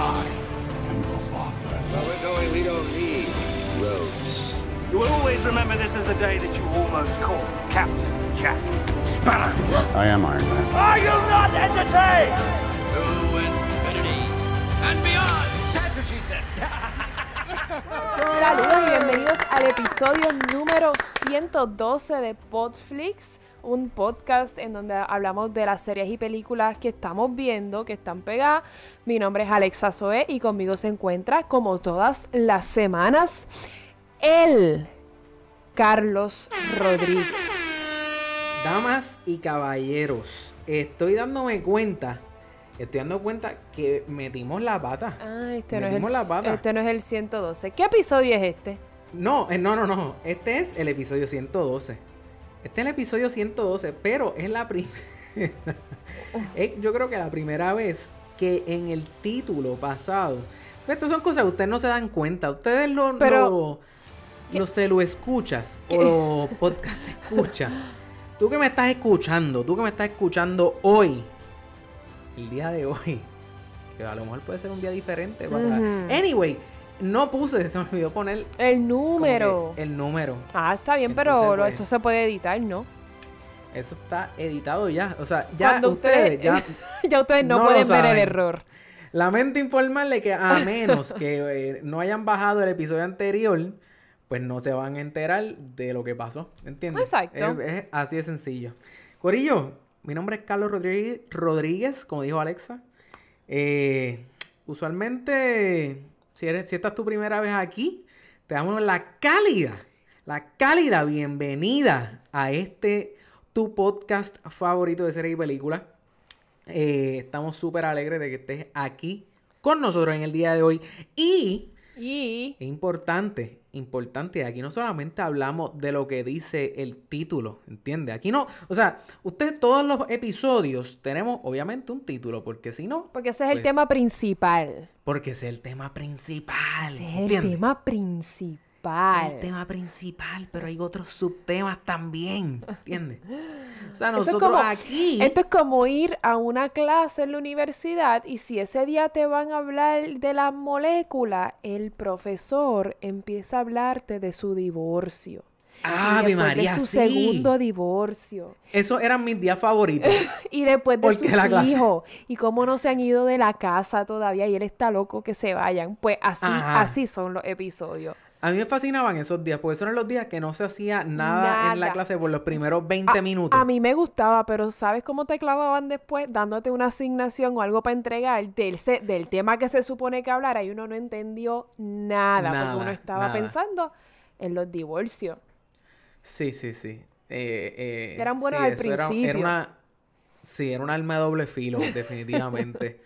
I am your father. Well, we're going, we don't need roads. You will always remember this as the day that you almost caught Captain Jack Sparrow. I am Iron Man. Are you not entertained? To infinity and beyond. That's what she said. Saludos y bienvenidos al episodio número 112 de Podflix, un podcast en donde hablamos de las series y películas que estamos viendo, que están pegadas. Mi nombre es Alexa Zoe y conmigo se encuentra, como todas las semanas, el Carlos Rodríguez. Damas y caballeros, estoy dándome cuenta, estoy dando cuenta que metimos la pata. Ah, este no, es el, la pata. este no es el 112. ¿Qué episodio es este? No, eh, no, no, no. Este es el episodio 112. Este es el episodio 112, pero es la primera. yo creo que la primera vez que en el título pasado. Estas son cosas que ustedes no se dan cuenta. Ustedes lo, Pero- lo, se lo escuchas ¿Qué? o lo podcast escuchas. Tú que me estás escuchando, tú que me estás escuchando hoy, el día de hoy, que a lo mejor puede ser un día diferente. Para... Anyway, no puse, se me olvidó poner El número. el número. Ah, está bien, Entonces, pero pues, eso se puede editar, ¿no? Eso está editado ya. O sea, ya Cuando ustedes, ya. ya ustedes no, pueden ver el error. Lamento informarle que a menos que eh, no hayan bajado el episodio anterior, pues no se van a enterar de lo que pasó. ¿Entiendes? Exacto. Es, es así de sencillo. Corillo, mi nombre es Carlos Rodríguez, Rodríguez como dijo Alexa. Eh, usualmente, si, eres, si esta es tu primera vez aquí, te damos la cálida, la cálida bienvenida a este tu podcast favorito de series y películas. Eh, estamos súper alegres de que estés aquí con nosotros en el día de hoy. Y Y es importante, importante, aquí no solamente hablamos de lo que dice el título, ¿entiendes? Aquí no, o sea, ustedes todos los episodios tenemos obviamente un título, porque si no, porque ese es el Pues, tema principal. porque ese es el tema principal, Ese es el tema Ese principal. es el tema principal, pero hay otros subtemas también, ¿entiendes? O sea, es nosotros como- aquí... Esto es como ir a una clase en la universidad y si ese día te van a hablar de la molécula, el profesor empieza a hablarte de su divorcio. ¡Ave después María, de su sí! segundo divorcio. Esos eran mis días favoritos. Y después de sus hijos. Y cómo no se han ido de la casa todavía y él está loco que se vayan. Pues así, Ajá. así son los episodios. A mí me fascinaban esos días, porque esos eran los días que no se hacía nada, en la clase por los primeros 20 A- minutos. A mí me gustaba, pero ¿sabes cómo te clavaban después? Dándote una asignación o algo para entregar del, se- del tema que se supone que hablara y uno no entendió nada, Nada, porque uno estaba nada. pensando en los divorcios. Sí, sí, sí. Eh, eh, Eran buenos sí, al eso era- Era, principio. una, sí, era un arma de doble filo, definitivamente.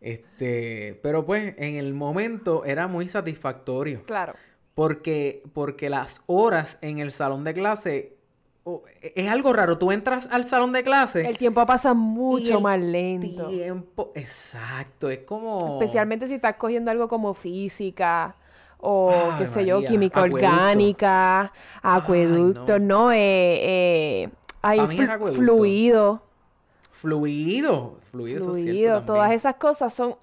este, pero pues en el momento era muy satisfactorio. Claro. Porque, porque las horas en el salón de clase oh, es algo raro. Tú entras al salón de clase. El tiempo pasa mucho más lento. Tiempo, exacto. Es como. Especialmente si estás cogiendo algo como física o qué sé yo, química acueducto. orgánica, acueducto, no, eh, eh, hay acueducto. fluido, Fluido. Fluido, eso es cierto fluido, todas esas cosas son...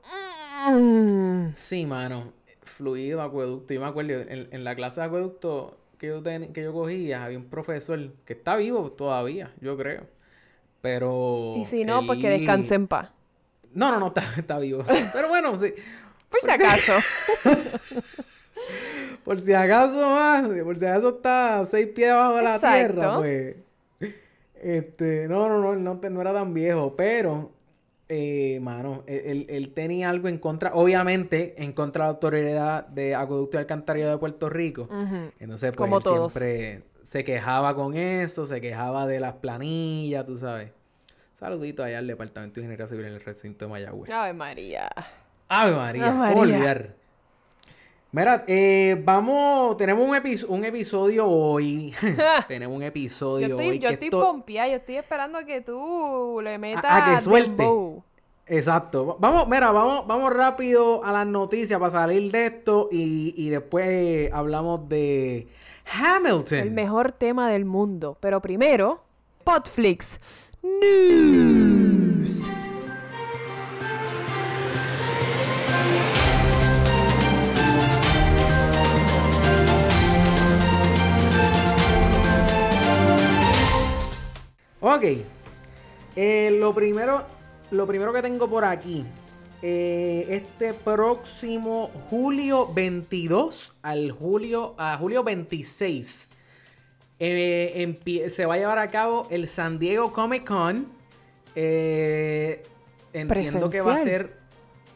mm, Sí, mano. Fluido, acueducto. Yo me acuerdo, en, en la clase de acueducto que yo, ten- que yo cogía, había un profesor que está vivo todavía, yo creo. Pero. y si no, pues que él- descanse en paz. No, no, no, está, está vivo. Pero bueno, sí. Por si acaso. Por si acaso más, por si acaso está seis pies abajo de la Exacto. tierra, pues. Este, no, no, no, él no, no era tan viejo, pero, eh, mano, él, tenía algo en contra, obviamente, en contra de la autoridad de Acueducto y Alcantarillado de Puerto Rico. Entonces, pues, Como él todos. siempre se quejaba con eso, se quejaba de las planillas, tú sabes. Saludito allá al Departamento de Ingeniería Civil en el recinto de Mayagüez. Ave María. Ave María, Ave ¿cómo María. olvidar? Mira, eh, vamos, tenemos un, epi- un episodio hoy. tenemos un episodio Yo estoy, hoy. yo que estoy esto- pompeada, yo estoy esperando a que tú le metas a que suelte. dembow. Exacto. Vamos, mira, vamos, vamos rápido a las noticias para salir de esto y, y después hablamos de Hamilton. El mejor tema del mundo. Pero primero, Potflix News. Ok. Eh, lo primero. Lo primero que tengo por aquí. eh, este próximo julio 22 al julio. A julio 26. eh, se va a llevar a cabo el San Diego Comic Con. Entiendo que va a ser.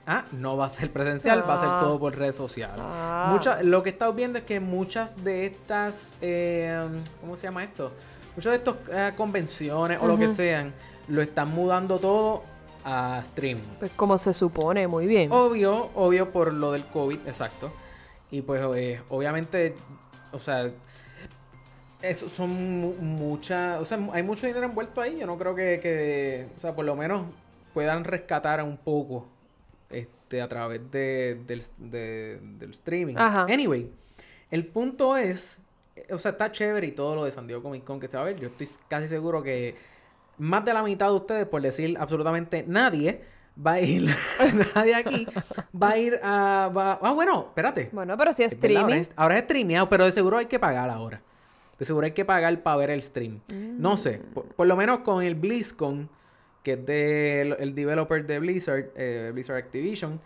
Ah, no va a ser presencial, va a ser todo por redes sociales. Ah. Mucha- lo que he estado viendo es que muchas de estas, eh, ¿cómo se llama esto? Muchas de estas eh, convenciones o lo que sean, lo están mudando todo a stream. Pues como se supone, muy bien. Obvio, obvio por lo del COVID, exacto. Y pues eh, obviamente, o sea, eso son mu- muchas, o sea, hay mucho dinero envuelto ahí. Yo no creo que, que, o sea, por lo menos puedan rescatar un poco este, a través de, del, de- del streaming. Ajá. Anyway, el punto es, o sea, está chévere y todo lo de San Diego Comic Con que se va a ver. Yo estoy casi seguro que más de la mitad de ustedes, por decir absolutamente nadie, va a ir, nadie aquí, va a ir a... va- ah, bueno, espérate. Bueno, pero si es Es verdad, ahora, streaming. es, ahora es streameado, pero de seguro hay que pagar ahora. De seguro hay que pagar para ver el stream. No sé, por, por lo menos con el BlizzCon, que es de el, el developer de Blizzard, eh, Blizzard Activision,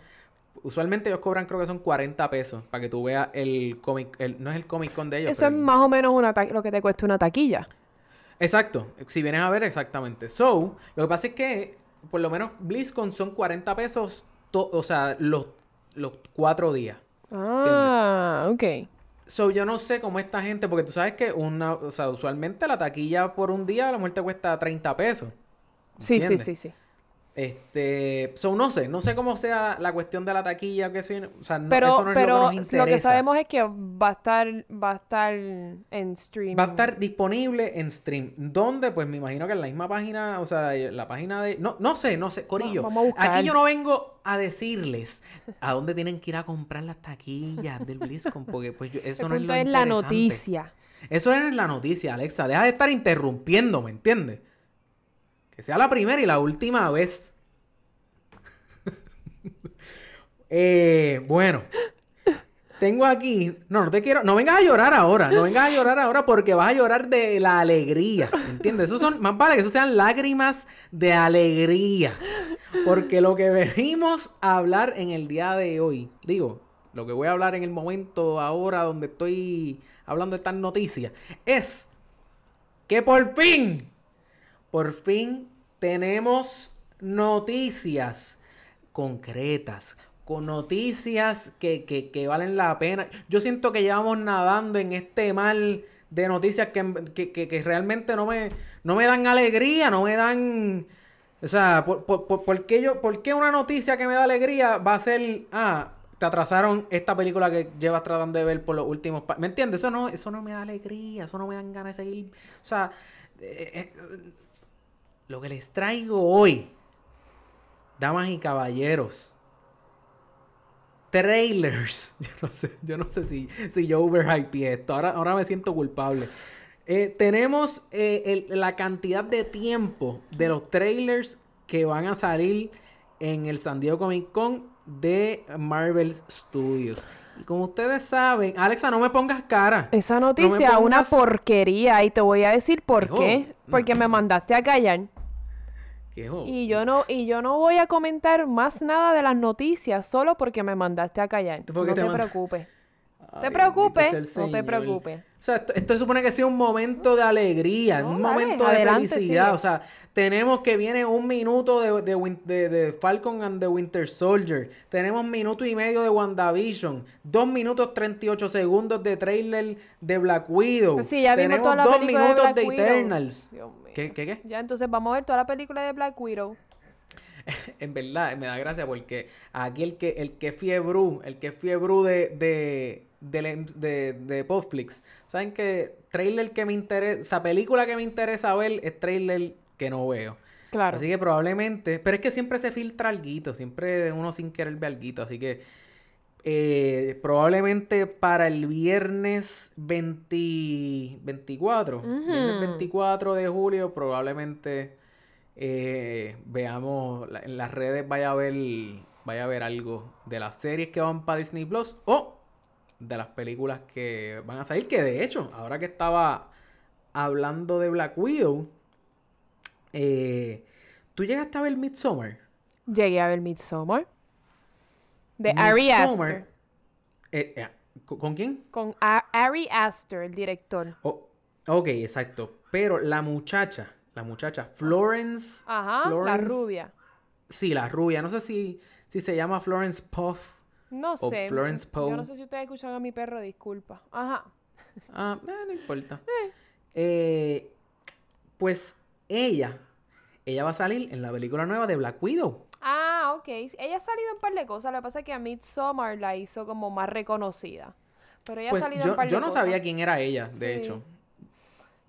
usualmente ellos cobran creo que son 40 pesos para que tú veas el cómic, el, no es el Comic Con de ellos. Eso es el- más o menos una lo que te cuesta una taquilla. Exacto, si vienes a ver exactamente. So, lo que pasa es que por lo menos BlizzCon son 40 pesos, o sea, los, los cuatro días. Ah, ok. So, yo no sé cómo esta gente, porque tú sabes que una, o sea, usualmente la taquilla por un día a lo mejor te cuesta 30 pesos. Sí, sí, ¿Entiendes? sí, sí. Este, so, no sé, no sé cómo sea la cuestión de la taquilla que se o sea, no, Pero, eso no es pero lo lo, que nos que interesa. sabemos es que va a estar, va a estar en streaming. Va a estar disponible en stream. ¿Dónde? Pues me imagino que en la misma página, o sea, la página de... No, no sé, no sé, Corillo. vamos a. Aquí yo no vengo a decirles a dónde tienen que ir a comprar las taquillas del BlizzCon, porque pues yo- eso El no es lo es la noticia. Eso es en la noticia, Alexa. Deja de estar interrumpiendo, ¿me entiendes? Que sea la primera y la última vez. eh, bueno. Tengo aquí. No, no te quiero. No vengas a llorar ahora. No vengas a llorar ahora porque vas a llorar de la alegría. ¿Entiendes? Eso son. Más vale que eso sean lágrimas de alegría. Porque lo que venimos a hablar en el día de hoy. Digo, lo que voy a hablar en el momento ahora donde estoy hablando de estas noticias. Es que por fin. Por fin tenemos noticias concretas, con noticias que, que- que valen la pena. Yo siento que llevamos nadando en este mal de noticias que, que- realmente no me, no me dan alegría, no me dan... O sea, ¿por, por, por- por qué yo, ¿por una noticia que me da alegría va a ser... Ah, te atrasaron esta película que llevas tratando de ver por los últimos... ¿Me entiendes? Eso no, eso no me da alegría, eso no me dan ganas de seguir... O sea... eh, eh, lo que les traigo hoy, damas y caballeros, trailers. Yo no sé, yo no sé si, si yo overhype esto. Ahora, ahora me siento culpable. Eh, tenemos eh, el- la cantidad de tiempo de los trailers que van a salir en el San Diego Comic Con de Marvel Studios. Y como ustedes saben, Alexa, no me pongas cara. Esa noticia, una pongas- porquería. Y te voy a decir por qué. Porque me mandaste a callar. Y yo no, y yo no voy a comentar más nada de las noticias solo porque me mandaste a callar. ¿Por qué No te te preocupes. Ay, te preocupes, no te preocupes. O sea, esto, esto se supone que sea un momento de alegría, No, un dale, momento de felicidad. O sea, tenemos que viene un minuto de, de, Win- de- de Falcon and the Winter Soldier. Tenemos minuto y medio de WandaVision. Dos minutos 38 segundos de trailer de Black Widow. Pues sí, ya tenemos toda la dos minutos Black de, Widow. Eternals. Dios mío. ¿Qué, qué, qué? Ya, entonces vamos a ver toda la película de Black Widow. en verdad me da gracia porque aquí el que el que fiebru, el que fiebru de de de, de, de Podflix, saben que trailer que me interesa, esa película que me interesa ver es trailer que no veo. Claro. Así que probablemente, pero es que siempre se filtra alguito, siempre uno sin querer ve alguito, así que eh, probablemente para el viernes 20, 24, viernes Ujú. 24 de julio, probablemente eh, veamos en las redes vaya a ver vaya a ver algo de las series que van para Disney Plus o de las películas que van a salir, que de hecho, ahora que estaba hablando de Black Widow, Eh, ¿Tú llegaste a ver Midsommar? Llegué a ver Midsommar. De Ari Aster. Eh, eh, ¿con- ¿Con quién? Con A- Ari Aster, el director. Oh, ok, exacto. Pero la muchacha, la muchacha, Florence. Ajá, la Florence- rubia. Sí, la rubia. No sé si, si se llama Florence Puff. No O sé. Florence Yo no Poe. sé si ustedes escuchan a mi perro, disculpa. Ajá. Ah, eh, no importa. Eh, pues ella, ella va a salir en la película nueva de Black Widow. Ah, ok. Ella ha salido en un par de cosas. Lo que pasa es que a Midsommar la hizo como más reconocida. Pero ella ha Pues salido en un par de yo no cosas. sabía quién era ella, de Sí. hecho.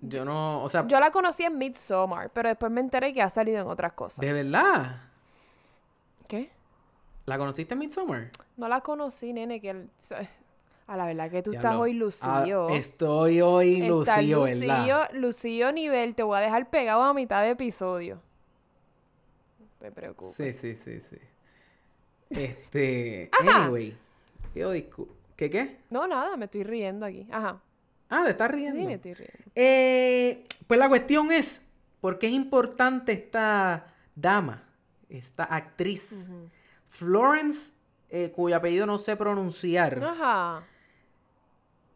Yo no, o sea, Yo la conocí en Midsommar, pero después me enteré que ha salido en otras cosas. de verdad. ¿Qué? ¿La conociste en Midsommar? No la conocí, nene, que... el- A la verdad que tú estás hoy Ah, lucido. estoy hoy lucido, ¿verdad? lucido, nivel. Te voy a dejar pegado a mitad de episodio. No te preocupes. Sí, sí, sí, sí. Este, anyway. Discu- ¿Qué qué? No, nada, me estoy riendo aquí. Ajá. Ah, te estás riendo. Sí, me estoy riendo. Eh, pues la cuestión es, ¿por qué es importante esta dama, esta actriz? Florence, eh, cuyo apellido no sé pronunciar, Ajá.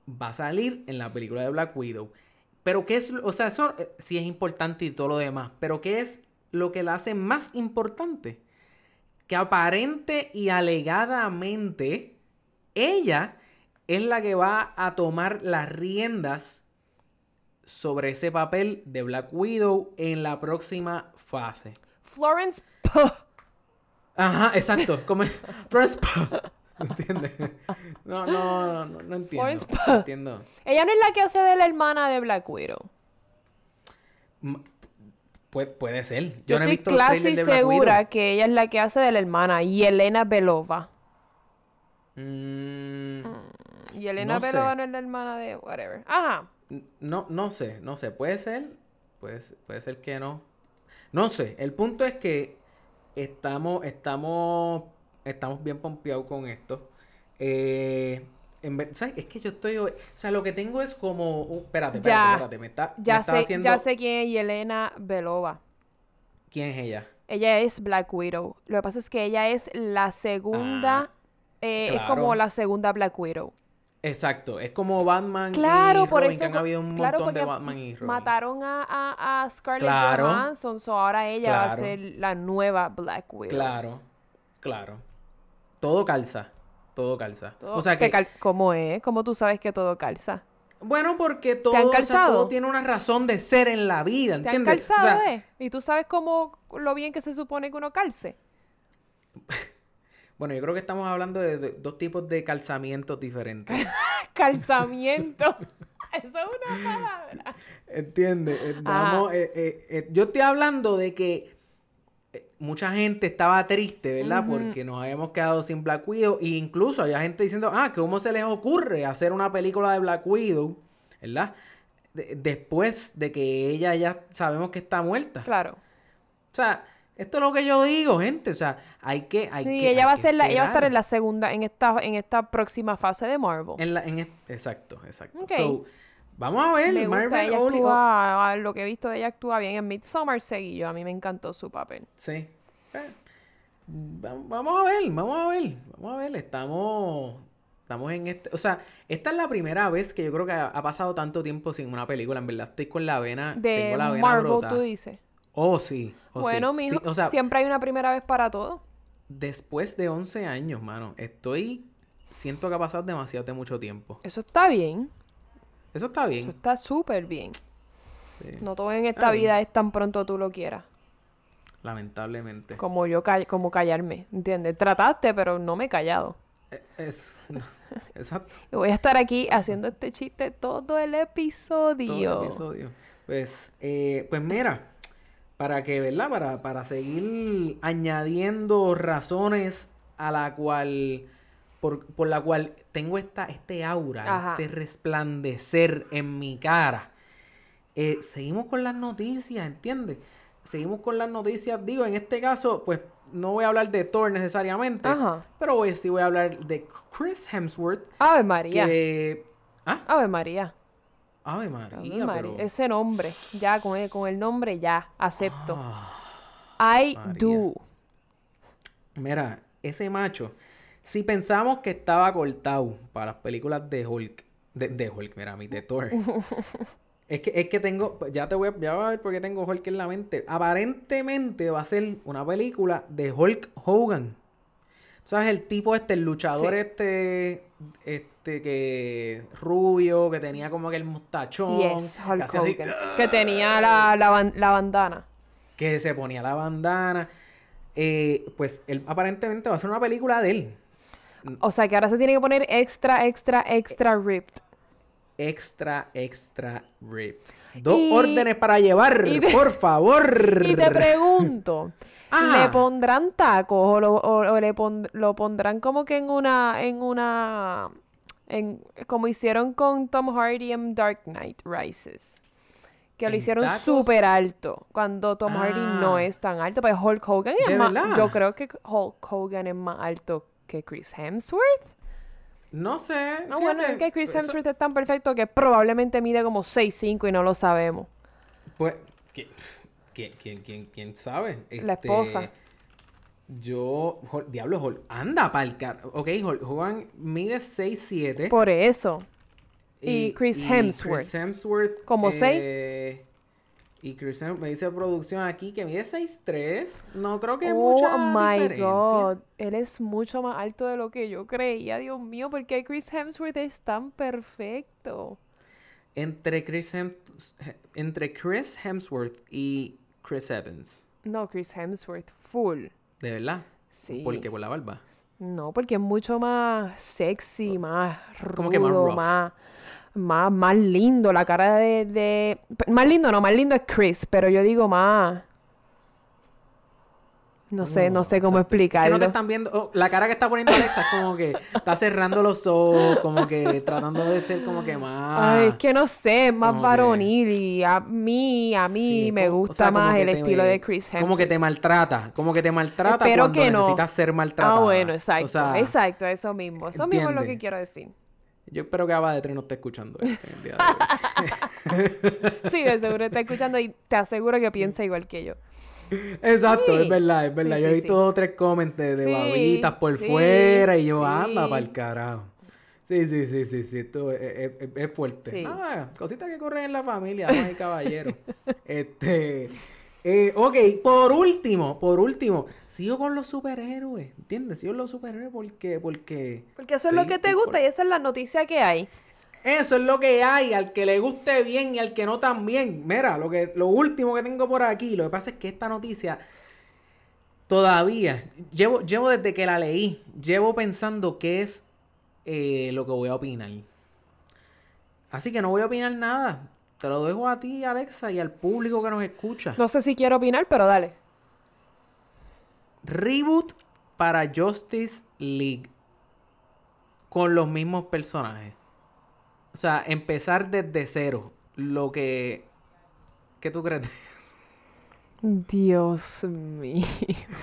va a salir en la película de Black Widow. Pero ¿qué es, lo- o sea, eso eh, sí es importante y todo lo demás, pero ¿qué es lo que la hace más importante? Que aparente y alegadamente ella es la que va a tomar las riendas sobre ese papel de Black Widow en la próxima fase. Florence Pugh. Ajá, exacto. Como. ¿Entiendes? No, no, no, no entiendo. No entiendo. Ella no es la que hace de la hermana de Black Widow. M- Puede, puede ser. Yo, Yo, no he estoy visto los casi de Black segura Widow. que ella es la que hace de la hermana. Y Elena Belova. Mm, Y Elena No sé. Belova no es la hermana de whatever. Ajá. no, no sé, no sé. Puede ser. Puede, ser- puede ser que no. No sé. El punto es que estamos, estamos, estamos bien pompeados con esto. Eh, en ¿sabes? Es que yo estoy. O sea, lo que tengo es como. uh, espérate, espérate, Ya. espérate. Me está, me Ya está sé, haciendo. ya sé quién es Yelena Belova. ¿Quién es ella? Ella es Black Widow. Lo que pasa es que ella es la segunda. eh, Es como Ah, la segunda Black Widow. Exacto. Es como Batman Claro, y por Robin, eso. que han habido un claro, montón de Batman y Robin. Mataron a, a, a Scarlett Claro. Johansson, so ahora ella va a ser la nueva Black Widow. Claro, claro. Todo calza. Todo calza. Todo- o sea ¿Te que. cal- ¿Cómo es? ¿Cómo tú sabes que todo calza? Bueno, porque todo, han o sea, calzado? todo tiene una razón de ser en la vida, ¿Te han ¿entiendes? O calzado, sea, eh? ¿Y tú sabes cómo lo bien que se supone que uno calce? Bueno, yo creo que estamos hablando de, de dos tipos de calzamientos diferentes. Calzamiento. Eso es una palabra. ¿Entiendes? Eh, vamos, eh, eh, eh, yo estoy hablando de que mucha gente estaba triste, ¿verdad? Porque nos habíamos quedado sin Black Widow. E incluso había gente diciendo, ah, ¿cómo se les ocurre hacer una película de Black Widow? ¿Verdad? De- después de que ella ya sabemos que está muerta. Claro. O sea, esto es lo que yo digo, gente. O sea, hay que. Hay Sí, que ella hay va a ser la, ella va a estar en la segunda, en esta, en esta próxima fase de Marvel. En la- en exacto, exacto. So, vamos a ver. me gusta, Marvel ella Oli- actúa, a lo que he visto de ella actúa bien en Midsommar seguillo, a mí me encantó su papel. Sí. Eh, va- Vamos a ver, vamos a ver. Vamos a ver. Estamos. Estamos en este. O sea, esta es la primera vez que yo creo que ha, ha pasado tanto tiempo sin una película. En verdad, estoy con la vena. De tengo la vena Marvel, tú dices. Oh, sí. Oh, sí. bueno, mijo, O sea, siempre hay una primera vez para todo. después de 11 años, mano, estoy. Siento que ha pasado demasiado de mucho tiempo. Eso está bien, Eso está bien. eso está súper bien. sí, No todo en esta Está bien. vida es tan pronto tú lo quieras. Lamentablemente. Como yo, call- como callarme, ¿entiendes? Trataste, pero no me he callado. Eh, Es, exacto. Y voy a estar aquí haciendo este chiste todo el episodio. Todo el episodio. Pues, eh, pues mira, para que, ¿verdad? Para, para seguir añadiendo razones a la cual, por, por la cual tengo esta, este aura, Ajá. este resplandecer en mi cara. Eh, seguimos con las noticias, ¿entiendes? Seguimos con las noticias. Digo, en este caso, pues no voy a hablar de Thor necesariamente, Ajá. pero voy, sí voy a hablar de Chris Hemsworth, Ave María. que... ¿Ah? Ave María. Ave María, Ave María, pero... Ese nombre, ya, con el, con el nombre ya, acepto. Ah, I María. do. Mira, ese macho, si pensamos que estaba cortado para las películas de Hulk, de, de Hulk, mira, mi de Thor. es que, es que tengo, ya te voy a, ya vas a ver por qué tengo Hulk en la mente. Aparentemente va a ser una película de Hulk Hogan. ¿Sabes? El tipo este, el luchador Sí. este, este que rubio, que tenía como que el mostachón. Yes, que así. Que tenía la, la, la bandana. que se ponía la bandana. Eh, pues él aparentemente va a ser una película de él. O sea que ahora se tiene que poner extra, extra, extra ripped. Extra, extra ripped. Dos Y- órdenes para llevar, te- por favor. Y te pregunto, Ah. ¿le pondrán tacos o, lo, o- o le pon- lo pondrán como que en una, en una, en, como hicieron con Tom Hardy en Dark Knight Rises? Que lo ¿En hicieron súper alto, cuando Tom Hardy no Ah. es tan alto. Pues Hulk Hogan es ¿De más, verdad? yo creo que Hulk Hogan es más alto que Chris Hemsworth. No sé. No, bueno, es que Chris eso- Hemsworth es tan perfecto que probablemente mide como 6'5 y no lo sabemos. Pues, ¿qui- ¿quién, quién, quién, quién sabe? La Este, esposa. Yo, diablo, Hol- anda pa'l car... Ok, Hogan mide 6'7". Por eso. y Chris Hemsworth. Chris Hemsworth. ¿Como eh, Y Chris Hemsworth me dice producción aquí que mide 6'3". No creo que oh mucha my diferencia. god. Él es mucho más alto de lo que yo creía. Dios mío, ¿por qué Chris Hemsworth es tan perfecto? Entre Chris, Hem- entre Chris Hemsworth y Chris Evans. No, Chris Hemsworth, full. De verdad. Sí. ¿Por qué? Por la barba. No, porque es mucho más sexy, más rudo, Como que más rough. más, más, más lindo. La cara de, de... Más lindo no, más lindo es Chris, pero yo digo más... No sé, no sé cómo. Es explicarlo. Que no te están viendo. oh, la cara que está poniendo Alexa es como que está cerrando los ojos, como que tratando de ser como que más. Ay, es que no sé, es más como que- varonil y a mí, a mí Sí, me como- o gusta sea, más el te- estilo de Chris Hemsworth. Como que te maltrata, como que te maltrata Espero cuando que no. necesitas ser maltratada. Ah, bueno, exacto, O sea, exacto, eso mismo. Eso mismo es lo que quiero decir. Yo espero que Ava de Tres no esté escuchando esto en el día de hoy. Sí, de seguro está escuchando y te aseguro que piensa igual que yo. Exacto, Sí. es verdad, es verdad. Sí, yo he visto sí. dos o tres comments de, de babitas por fuera y yo anda para el carajo. Sí, sí, sí, sí, sí, esto es, es- fuerte. Nada, cositas que corren en la familia, y caballeros. este, eh, ok, por último, por último, sigo con los superhéroes, ¿entiendes? Sigo con los superhéroes porque, porque Porque eso es lo que te gusta por- y esa es la noticia que hay. Eso es lo que hay, al que le guste bien y al que no también. Mira, lo que lo último que tengo por aquí, lo que pasa es que esta noticia todavía llevo llevo desde que la leí, llevo pensando qué es eh, lo que voy a opinar. Así que no voy a opinar nada. Te lo dejo a ti, Alexa, y al público que nos escucha. No sé si quiero opinar, pero dale. Reboot para Justice League con los mismos personajes. O sea, empezar desde cero. Lo que. ¿Qué tú crees? Dios mío.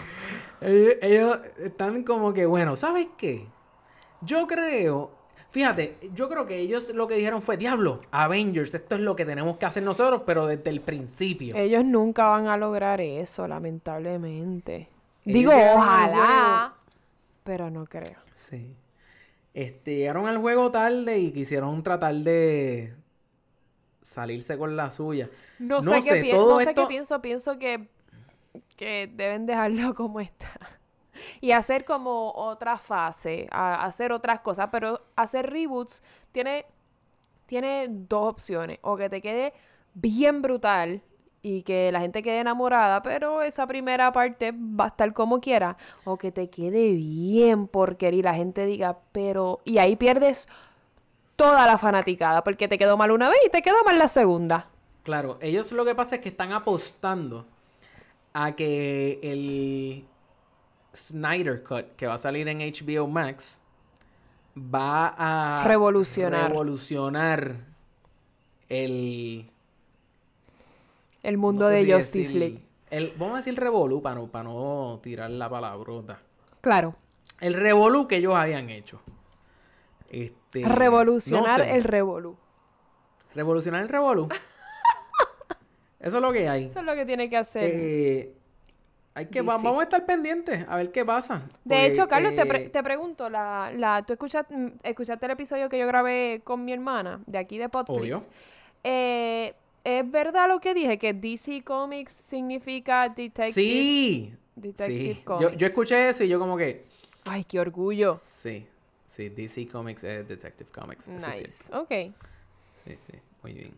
ellos, ellos están como que, bueno, ¿sabes qué? Yo creo. Fíjate, yo creo que ellos lo que dijeron fue: Diablo, Avengers, esto es lo que tenemos que hacer nosotros, pero desde el principio. Ellos nunca van a lograr eso, lamentablemente. Ellos Digo, ojalá, pero no creo. Sí. Este, llegaron al juego tarde y quisieron tratar de salirse con la suya. No, No sé, sé, qué, todo no sé esto- qué pienso, pienso que, que deben dejarlo como está. Y hacer como otra fase, a- hacer otras cosas, pero hacer reboots tiene, tiene dos opciones. O que te quede bien brutal y que la gente quede enamorada, pero esa primera parte va a estar como quiera. O que te quede bien porquería y la gente diga, pero... Y ahí pierdes toda la fanaticada, porque te quedó mal una vez y te quedó mal la segunda. Claro, ellos lo que pasa es que están apostando a que el Snyder Cut que va a salir en HBO Max va a Revolucionar. revolucionar el El mundo no sé de si Justice decir- League. el- vamos a decir revolú para no, para no tirar la palabrota. Claro. El revolú que ellos habían hecho. Este, Revolucionar no sé. el revolú. Revolucionar el revolú. Eso es lo que hay. Eso es lo que tiene que hacer. Eh, hay que, va- vamos a estar pendientes a ver qué pasa. De Porque, hecho, Carlos, te, pre- eh, te pregunto, la, la, ¿tú escuchaste, mm, escuchaste el episodio que yo grabé con mi hermana de aquí de Podflix? Obvio. Eh, ¿Es verdad lo que dije? Que DC Comics significa Detective, Sí. Detective sí. Yo, Comics. yo escuché eso y yo como que... Ay, qué orgullo. Sí. Sí, DC Comics es Detective Comics. Eso es. Nice. Ok. Sí, sí. Muy bien.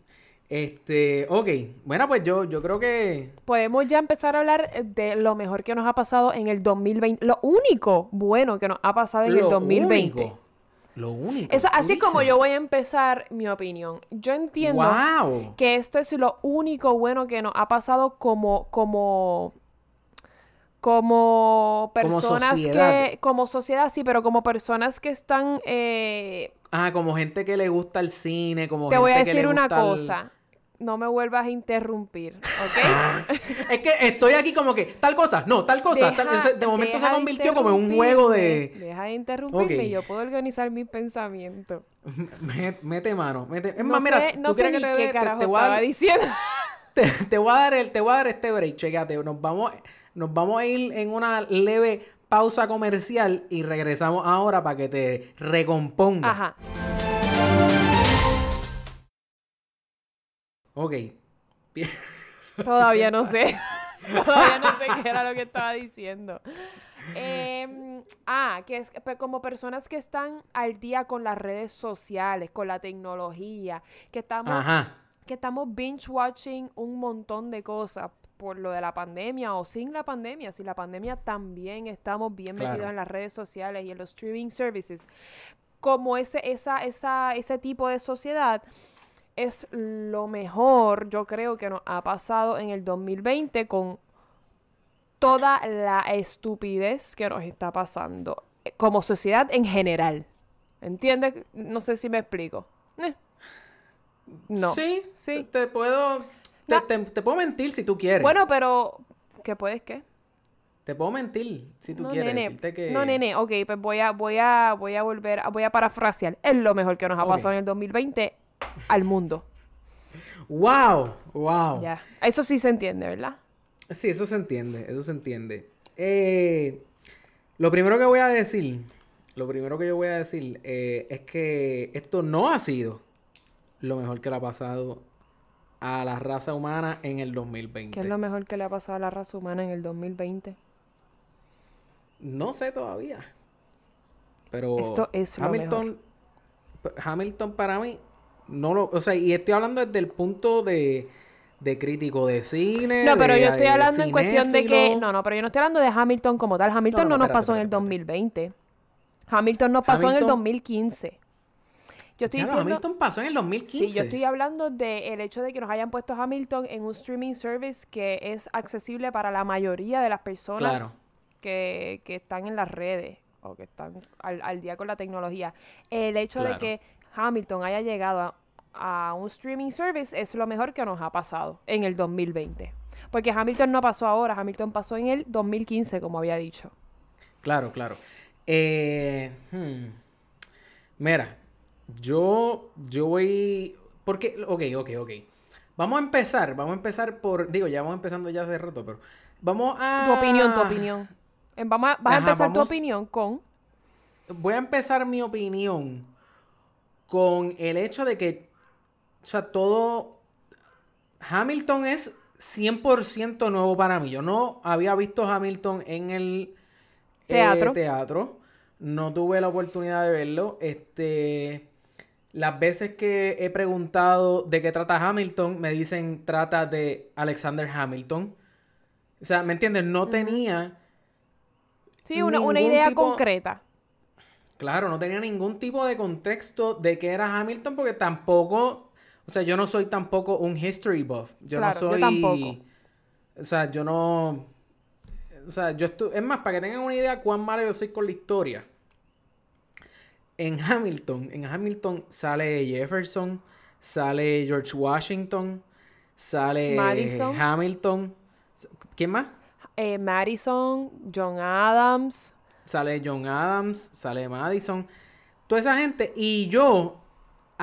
Este, ok. Bueno, pues yo, yo creo que... Podemos ya empezar a hablar de lo mejor que nos ha pasado en el 2020. Lo único bueno que nos ha pasado en el lo 2020. único, lo único. Eso, así como yo voy a empezar mi opinión. Yo entiendo ¡Wow! que esto es lo único bueno que nos ha pasado como como como personas sociedad. que como sociedad sí pero como personas que están eh, Ah, como gente que le gusta el cine, como te voy a gente que le decir una el- cosa no me vuelvas a interrumpir ¿ok? Es que estoy aquí como que, tal cosa, no, tal cosa. tal- Deja- de momento se convirtió como en un juego de... deja de interrumpirme Ok. y yo puedo organizar mis pensamientos Me- Mete mano. Mete... Es no más, mira, sé, no tú sé ni que te qué. Te, carajo estaba dar, diciendo te, te voy a dar el, te voy a dar este break, chécate. Nos vamos, nos vamos a ir en una leve pausa comercial y regresamos ahora para que te recomponga. ajá Ok. Todavía no sé. Todavía no sé qué era lo que estaba diciendo. Em, ah, que es como personas que están al día con las redes sociales, con la tecnología, que estamos, Ajá. que estamos binge watching un montón de cosas por lo de la pandemia o sin la pandemia. Sin la pandemia también estamos bien Claro. metidos en las redes sociales y en los streaming services. Como ese, esa, esa, ese tipo de sociedad es lo mejor, yo creo que nos ha pasado en el 2020 con toda la estupidez que nos está pasando eh, como sociedad en general. ¿Entiendes? No sé si me explico. Eh. No. Sí. Sí. Te, te puedo... Te, No. te- te puedo mentir si tú quieres. Bueno, pero ¿qué puedes qué? Te puedo mentir si tú no, quieres. nene. decirte que... No, nene. Ok, pues voy a, voy a, voy a volver, a- voy a parafrasear. Es lo mejor que nos ha pasado en el 2020 al mundo. ¡Wow! ¡Wow! Ya. Eso sí se entiende, ¿verdad? Sí, eso se entiende, eso se entiende. Eh, lo primero que voy a decir, lo primero que yo voy a decir eh, es que esto no ha sido lo mejor que le ha pasado a la raza humana en el 2020. ¿Qué es lo mejor que le ha pasado a la raza humana en el 2020? No sé todavía. Pero Esto es lo Hamilton, Hamilton para mí no lo, o sea, y estoy hablando desde el punto de, de crítico de cine. No, pero de- yo estoy de hablando en cuestión de que... No, no, pero yo no estoy hablando de Hamilton como tal. Hamilton No, no, no, nos espérate, pasó en el espérate, 2020. Hamilton nos pasó en el Hamilton- 2015. Yo estoy Diablo, diciendo... Hamilton pasó en el 2015. Sí, yo estoy hablando del hecho de que nos hayan puesto Hamilton en un streaming service que es accesible para la mayoría de las personas Claro. que, que están en las redes o que están al, al día con la tecnología. El hecho Claro. de que Hamilton haya llegado a, a un streaming service es lo mejor que nos ha pasado en el 2020. Porque Hamilton no pasó ahora, Hamilton pasó en el 2015, como había dicho. Claro, claro. Eh, hmm. Mira, yo, yo voy... Porque, ok, ok, ok. Vamos a empezar, vamos a empezar por... Digo, ya vamos empezando ya hace rato, pero... Vamos a... Tu opinión, tu opinión. Vamos a, vas a empezar tu opinión con... Voy a empezar mi opinión con el hecho de que, o sea, todo... Hamilton es 100% nuevo para mí. Yo no había visto Hamilton en el eh, Teatro. teatro. No tuve la oportunidad de verlo. Este, las veces que he preguntado de qué trata Hamilton, me dicen trata de Alexander Hamilton. O sea, ¿me entiendes? No tenía, Sí, una, una idea tipo- concreta. claro, no tenía ningún tipo de contexto de qué era Hamilton porque tampoco, o sea, yo no soy tampoco un history buff. Yo Claro, no yo soy... tampoco. O sea, yo no... O sea, yo estoy... Es más, para que tengan una idea cuán malo yo soy con la historia. En Hamilton, en Hamilton sale Jefferson, sale George Washington, sale Madison. Hamilton. ¿Quién más? Eh, Madison, John Adams. Sale John Adams, sale Madison. Toda esa gente. Y yo,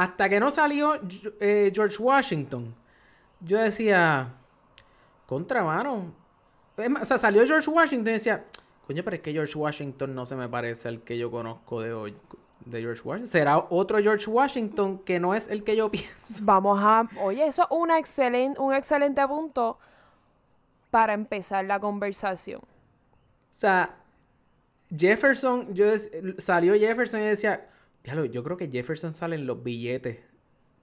hasta que no salió eh, George Washington, yo decía, contra mano. Es más, O sea, salió George Washington y decía, coño, pero es que George Washington no se me parece al que yo conozco de hoy. De George Washington. Será otro George Washington que no es el que yo pienso. Vamos a. Oye, eso es una excelen- un excelente punto para empezar la conversación. O sea, Jefferson, yo salió Jefferson y decía, yo creo que Jefferson sale en los billetes,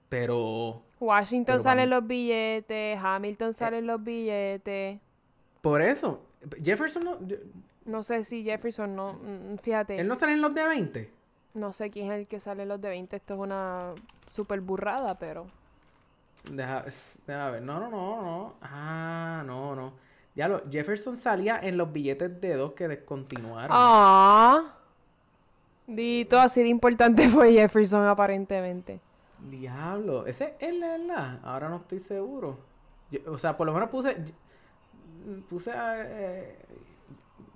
pero Washington Pero sale en los billetes, Hamilton sale en los billetes. por eso, Jefferson no, yo- No sé si Jefferson no. mm, Fíjate, él no sale en los de 20. no sé quién es el que sale en los de 20. Esto es una super burrada, pero. Deja, deja ver, no, no, no, no, ah, no, no. Diablo, Jefferson salía en los billetes de dos que descontinuaron. ¡Ah! Dito, así de importante fue Jefferson, aparentemente. Diablo, ese es la verdad. Ahora no estoy seguro. Yo- o sea, por lo menos puse. Puse. eh,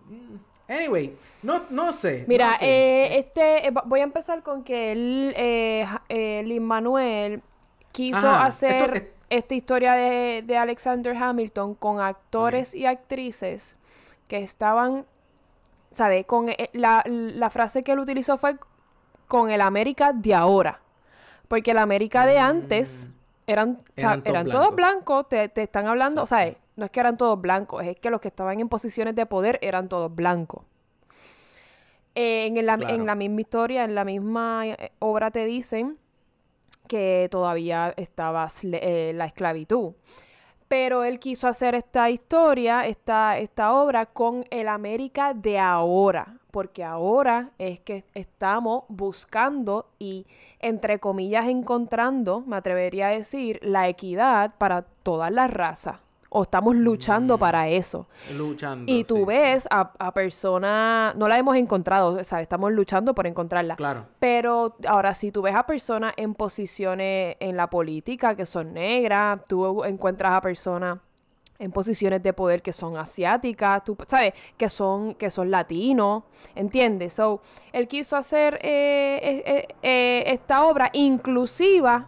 mm, anyway, no, no sé. Mira, no sé. eh, este, eh, voy a empezar con que él, eh, eh, Lin Manuel quiso Ajá, hacer esto esta historia de, de Alexander Hamilton con actores y actrices que estaban, ¿sabe? Con eh, la, la frase que él utilizó fue con el América de ahora. Porque el América de antes eran, o sea, Mm. Eran todos blancos. te, te están hablando, o sea, no es que eran todos blancos, es que los que estaban en posiciones de poder eran todos blancos. Eh, en, la, Claro. en la misma historia, en la misma eh, obra te dicen que todavía estaba eh, la esclavitud. Pero él quiso hacer esta historia, esta, esta obra con el América de ahora, porque ahora es que estamos buscando y, entre comillas, encontrando, me atrevería a decir, la equidad para todas las razas. O estamos luchando para eso. Luchando. Y tú sí. ves a, a personas, no la hemos encontrado, ¿sabes? Estamos luchando por encontrarla. Claro. Pero ahora, si tú ves a personas en posiciones en la política que son negras, tú encuentras a personas en posiciones de poder que son asiáticas, tú sabes, que son, que son latinos, ¿entiendes? So, él quiso hacer eh, eh, eh, esta obra inclusiva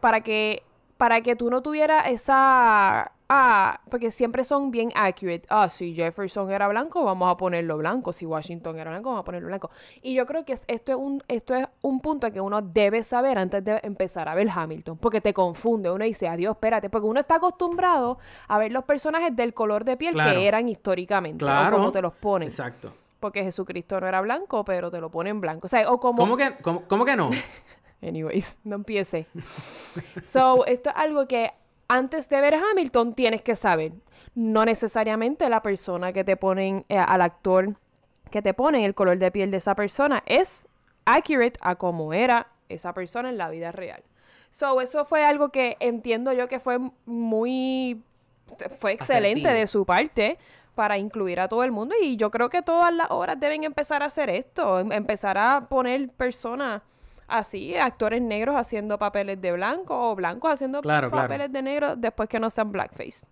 para que, para que tú no tuvieras esa... Ah, porque siempre son bien accurate. Ah, si Jefferson era blanco, vamos a ponerlo blanco. Si Washington era blanco, vamos a ponerlo blanco. Y yo creo que es- esto, es un, esto es un punto que uno debe saber antes de empezar a ver Hamilton. Porque te confunde. Uno dice, adiós, espérate. Porque uno está acostumbrado a ver los personajes del color de piel Claro. que eran históricamente. Claro. O como te los ponen. Exacto. Porque Jesucristo no era blanco, pero te lo ponen blanco. O sea, o como... ¿Cómo que, cómo, cómo que no? Anyways, no empiece. so, esto es algo que antes de ver Hamilton tienes que saber. No necesariamente la persona que te ponen, eh, al actor que te ponen, el color de piel de esa persona es accurate a como era esa persona en la vida real. So, eso fue algo que entiendo yo que fue muy... Fue excelente de su parte para incluir a todo el mundo y yo creo que todas las obras deben empezar a hacer esto, em- empezar a poner personas así, actores negros haciendo papeles de blanco o blancos haciendo Claro, claro. papeles de negro después que no sean blackface.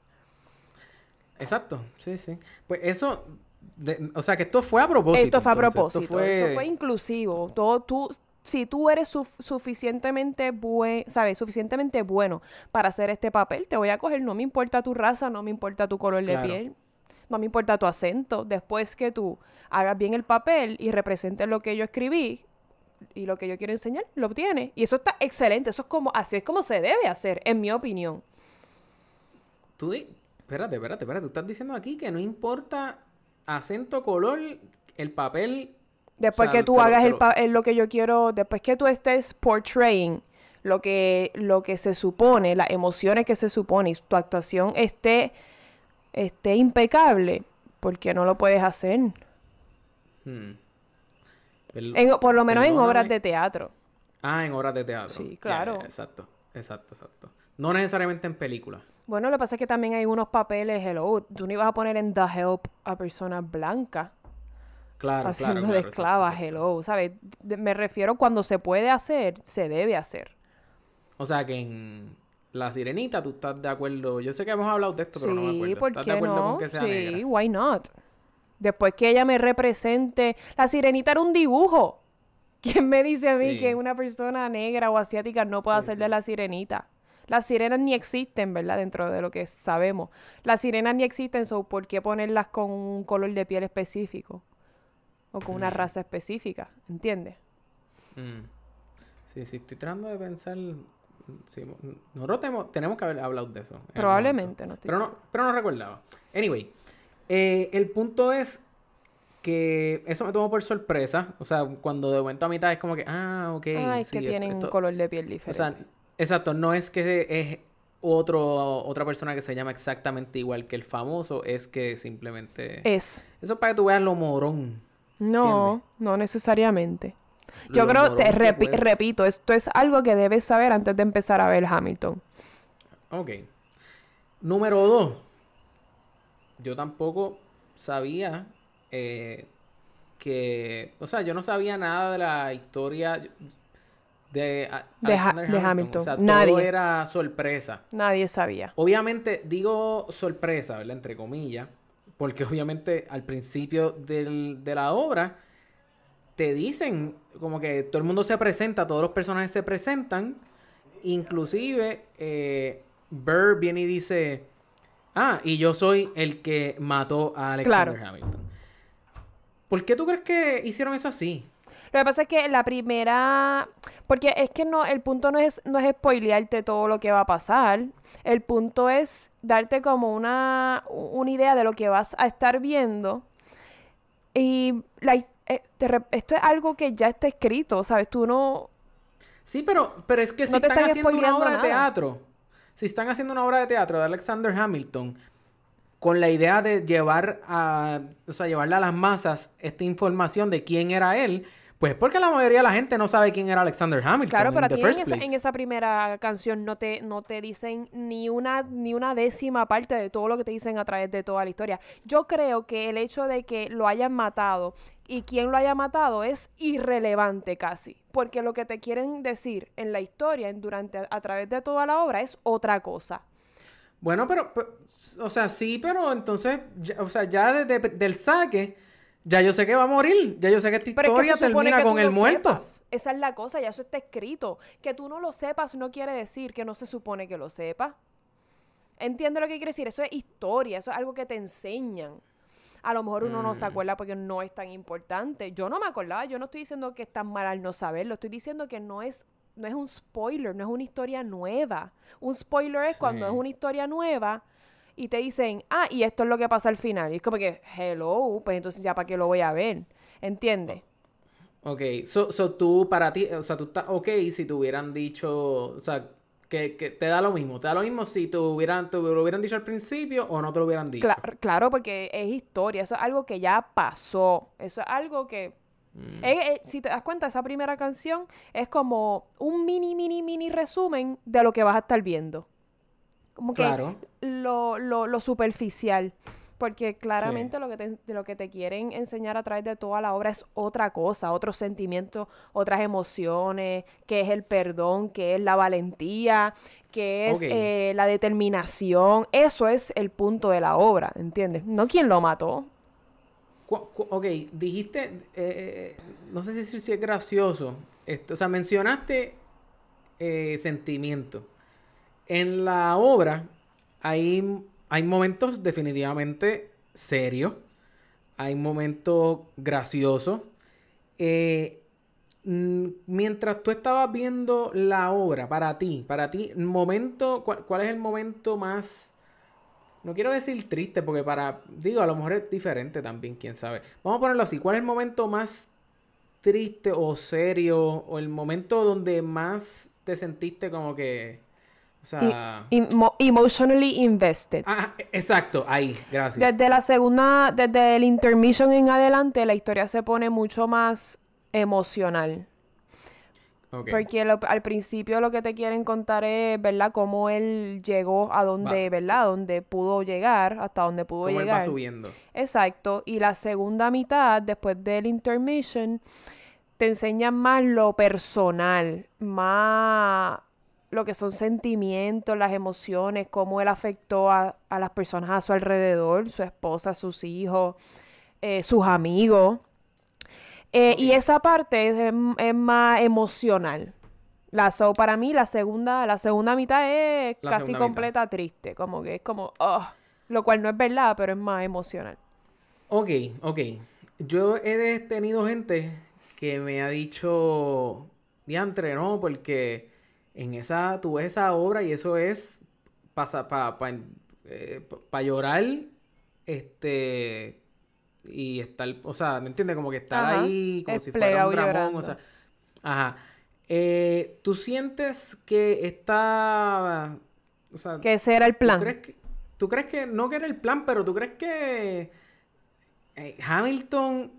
Exacto. Sí, sí. Pues eso. de- o sea, que esto fue a propósito. esto fue a propósito, Esto fue... eso fue inclusivo. Todo tú si tú eres suf- suficientemente buen, sabes, suficientemente bueno para hacer este papel, te voy a coger, no me importa tu raza, no me importa tu color de piel, no me importa tu acento, después que tú hagas bien el papel y representes lo que yo escribí y lo que yo quiero enseñar, lo obtienes. Y eso está excelente, eso es como así es como se debe hacer, en mi opinión. Tú Espérate, espérate, espérate. Tú estás diciendo aquí que no importa acento, color, el papel. Después O sea, que tú pero- hagas el pero- pa- el lo que yo quiero, después que tú estés portraying lo que, lo que se supone, las emociones que se supone y tu actuación esté, esté impecable, ¿por qué no lo puedes hacer? Hmm. En- por lo menos en obras de teatro. Ah, en obras de teatro. Sí, claro. exacto, exacto, exacto. No necesariamente en películas. Bueno, lo que pasa es que también hay unos papeles, hello, tú no ibas a poner en The Help a personas blancas Claro, haciendo claro, de esclavas, hello, ¿sabes? Me refiero cuando se puede hacer, se debe hacer. O sea que en La Sirenita tú estás de acuerdo. Yo sé que hemos hablado de esto, pero no me Sí, acuerdo. ¿por ¿Estás qué de acuerdo no? con que sea sí, negra? why not? Después que ella me represente, la sirenita era un dibujo. ¿Quién me dice a mí Sí. que una persona negra o asiática no puede Sí, hacer de sí. la sirenita? Las sirenas ni existen, ¿verdad? Dentro de lo que sabemos. Las sirenas ni existen, so ¿por qué ponerlas con un color de piel específico? O con una raza específica, ¿entiendes? Mm. Sí, sí, estoy tratando de pensar. sí, nosotros tenemos, tenemos que haber hablado de eso. Probablemente, no estoy pero no, pero no recordaba. Anyway, eh, el punto es que eso me tomó por sorpresa. O sea, cuando de momento a mitad es como que, ah, ok. Ay, sí, que tienen esto- un color de piel O diferente. sea, exacto, no es que es otro, otra persona que se llama exactamente igual que el famoso, es que simplemente... es. Eso es para que tú veas lo morón. No, no necesariamente. Yo Lo creo, te que repi- puede- repito, esto es algo que debes saber antes de empezar a ver Hamilton. Ok. Número dos. Yo tampoco sabía eh, que... O sea, yo no sabía nada de la historia de, a- De Ha- Alexander de Hamilton. O sea, todo Nadie. era sorpresa. Nadie sabía. Obviamente, digo sorpresa, ¿verdad? Entre comillas, porque obviamente al principio del- de la obra te dicen como que todo el mundo se presenta, todos los personajes se presentan, inclusive eh, Burr viene y dice, ah, y yo soy el que mató a Alexander Claro. Hamilton. ¿Por qué tú crees que hicieron eso así? Lo que pasa es que la primera, porque es que no, el punto no es, no es spoilearte todo lo que va a pasar. El punto es darte como una, una idea de lo que vas a estar viendo. Y la eh, te esto es algo que ya está escrito, ¿sabes? Tú no, Sí, pero, pero es que si No te están están haciendo una obra de nada. teatro, si están haciendo una obra de teatro de Alexander Hamilton, con la idea de llevar a, o sea, llevarle a las masas esta información de quién era él, pues porque la mayoría de la gente no sabe quién era Alexander Hamilton Claro, in pero a ti en esa, en esa primera canción no te, no te dicen ni una, ni una décima parte de todo lo que te dicen a través de toda la historia. Yo creo que el hecho de que lo hayan matado y quién lo haya matado es irrelevante casi. Porque lo que te quieren decir en la historia, durante, a través de toda la obra, es otra cosa. Bueno, pero, pero, o sea, sí, pero entonces, ya- o sea, ya desde del saque, ya yo sé que va a morir, ya yo sé que esta Pero es que historia se termina que con el muerto. sepas. Esa es la cosa, ya eso está escrito. Que tú no lo sepas no quiere decir que no se supone que lo sepas. Entiendo lo que quiere decir. Eso es historia, eso es algo que te enseñan. A lo mejor uno no Mm. se acuerda porque no es tan importante. Yo no me acordaba, yo no estoy diciendo que es tan mal al no saberlo, estoy diciendo que no es, no es un spoiler, no es una historia nueva. Un spoiler es cuando es una historia nueva y te dicen, ah, y esto es lo que pasa al final. Y es como que, hello, pues entonces ya para qué lo voy a ver. ¿Entiendes? Ok, so, so tú para ti, o sea, tú estás ok si te hubieran dicho, o sea, que, que te da lo mismo, te da lo mismo si te hubieran, te lo hubieran dicho al principio o no te lo hubieran dicho. Cla- claro, porque es historia, eso es algo que ya pasó, eso es algo que... Mm. es- es- si te das cuenta, esa primera canción es como un mini, mini, mini resumen de lo que vas a estar viendo. Como que Claro. lo, lo, lo superficial. Porque claramente lo, que te, lo que te quieren enseñar a través de toda la obra es otra cosa, otros sentimientos, otras emociones, que es el perdón, que es la valentía, que es eh, la determinación. Eso es el punto de la obra, ¿entiendes? No quién lo mató. Ok, dijiste, eh, no sé si si es gracioso, esto, o sea, mencionaste eh, sentimiento. En la obra hay, hay momentos definitivamente serios, hay momentos graciosos. Eh, mm, mientras tú estabas viendo la obra, para ti, para ti, momento, ¿cuál, cuál es el momento más, no quiero decir triste, porque para, digo, a lo mejor es diferente también, quién sabe. Vamos a ponerlo así, ¿cuál es el momento más triste o serio, o el momento donde más te sentiste como que, o sea... Emo- emotionally invested. Ah, exacto, ahí, gracias. Desde la segunda, desde el intermission en adelante, la historia se pone mucho más emocional. Porque lo- al principio lo que te quieren contar es, ¿verdad? Cómo él llegó a donde, ¿verdad? Donde pudo llegar, hasta donde pudo Cómo él va llegar. subiendo. Exacto. Y la segunda mitad, después del intermission, te enseñan más lo personal, más lo que son sentimientos, las emociones, cómo él afectó a, a las personas a su alrededor, su esposa, sus hijos, eh, sus amigos. Eh, Y esa parte es, es más emocional. La so, para mí la segunda, la segunda mitad es La casi completa triste, como que es como, "Ugh", lo cual no es verdad, pero es más emocional. Ok, ok. Yo he tenido gente que me ha dicho, diantre, no, porque en esa, tú ves esa obra y eso es para pa, pa- eh, pa- pa llorar, este, y estar, o sea, ¿me entiendes? Como que estar Ajá, ahí, como si fuera un dramón, o sea, ajá. Eh, ¿tú sientes que está, o sea, Que ese era el ¿Tú plan. crees que, tú crees que no que era el plan, pero tú crees que eh, Hamilton,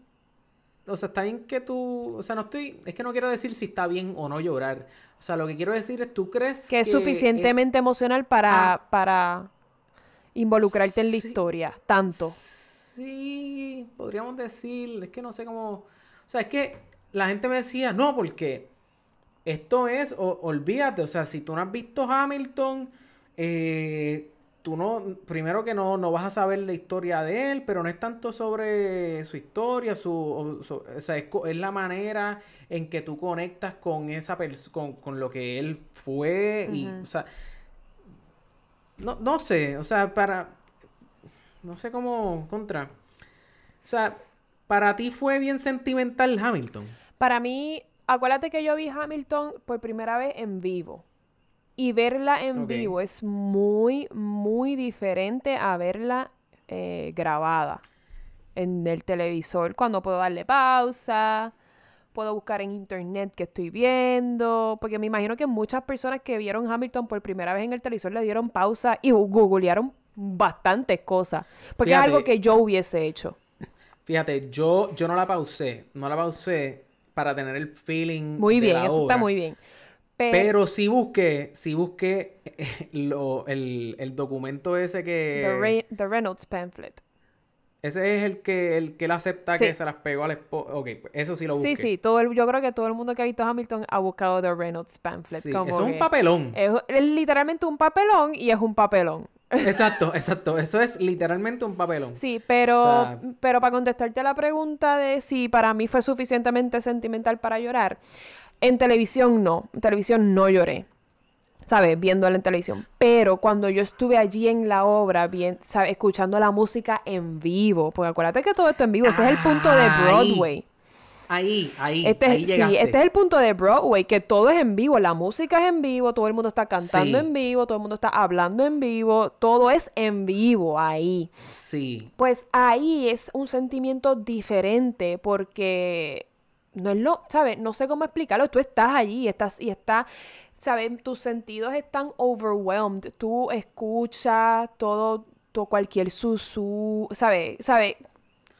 o sea, está bien que tú, o sea, no estoy, es que no quiero decir si está bien o no llorar. O sea, lo que quiero decir es, ¿tú crees Que es suficientemente emocional para, Ah. para involucrarte en la historia, tanto. Sí, podríamos decir, es que no sé cómo, o sea, es que la gente me decía, no, porque esto es, o- olvídate, o sea, si tú no has visto Hamilton, eh, tú no, primero que no, no vas a saber la historia de él, pero no es tanto sobre su historia, su, o, sea, es, es la manera en que tú conectas con esa con, con lo que él fue, y, o sea, no, no sé, o sea, para, no sé cómo contra. O sea, para ti fue bien sentimental Hamilton. Para mí, acuérdate que yo vi Hamilton por primera vez en vivo. Y verla en vivo es muy, muy diferente a verla eh, grabada en el televisor. Cuando puedo darle pausa, puedo buscar en internet que estoy viendo. Porque me imagino que muchas personas que vieron Hamilton por primera vez en el televisor le dieron pausa y googlearon bastantes cosas. Porque es algo que yo hubiese hecho. Fíjate, yo, yo no la pausé. No la pausé para tener el feeling. Muy de bien, la eso está muy bien. Pe- Pero sí busqué, sí busqué lo, el, el documento ese que. The, Re- the Reynolds pamphlet. Ese es el que, el que él acepta Sí. que se las pegó al esposo. Ok, pues eso sí lo busqué. Sí, sí, todo el- yo creo que todo el mundo que ha visto Hamilton ha buscado The Reynolds pamphlet. Sí, como eso es un papelón. Es, es literalmente un papelón y es un papelón. Exacto, exacto. Eso es literalmente un papelón. Sí, pero, O sea- pero para contestarte a la pregunta de si para mí fue suficientemente sentimental para llorar, en televisión no, en televisión no lloré, ¿sabes? Viéndola en televisión. Pero cuando yo estuve allí en la obra, bien, ¿sabes? Escuchando la música en vivo, porque acuérdate que todo esto en vivo, ese es el punto de. Broadway. Ahí, ahí, Este, ahí es- sí, este es el punto de Broadway, que todo es en vivo, la música es en vivo, todo el mundo está cantando Sí. en vivo, todo el mundo está hablando en vivo, todo es en vivo ahí. Sí. Pues ahí es un sentimiento diferente porque no es lo, ¿sabes? No sé cómo explicarlo, tú estás allí, estás y está, ¿sabes? Tus sentidos están overwhelmed, tú escuchas todo, todo cualquier susú, ¿sabes? ¿Sabes?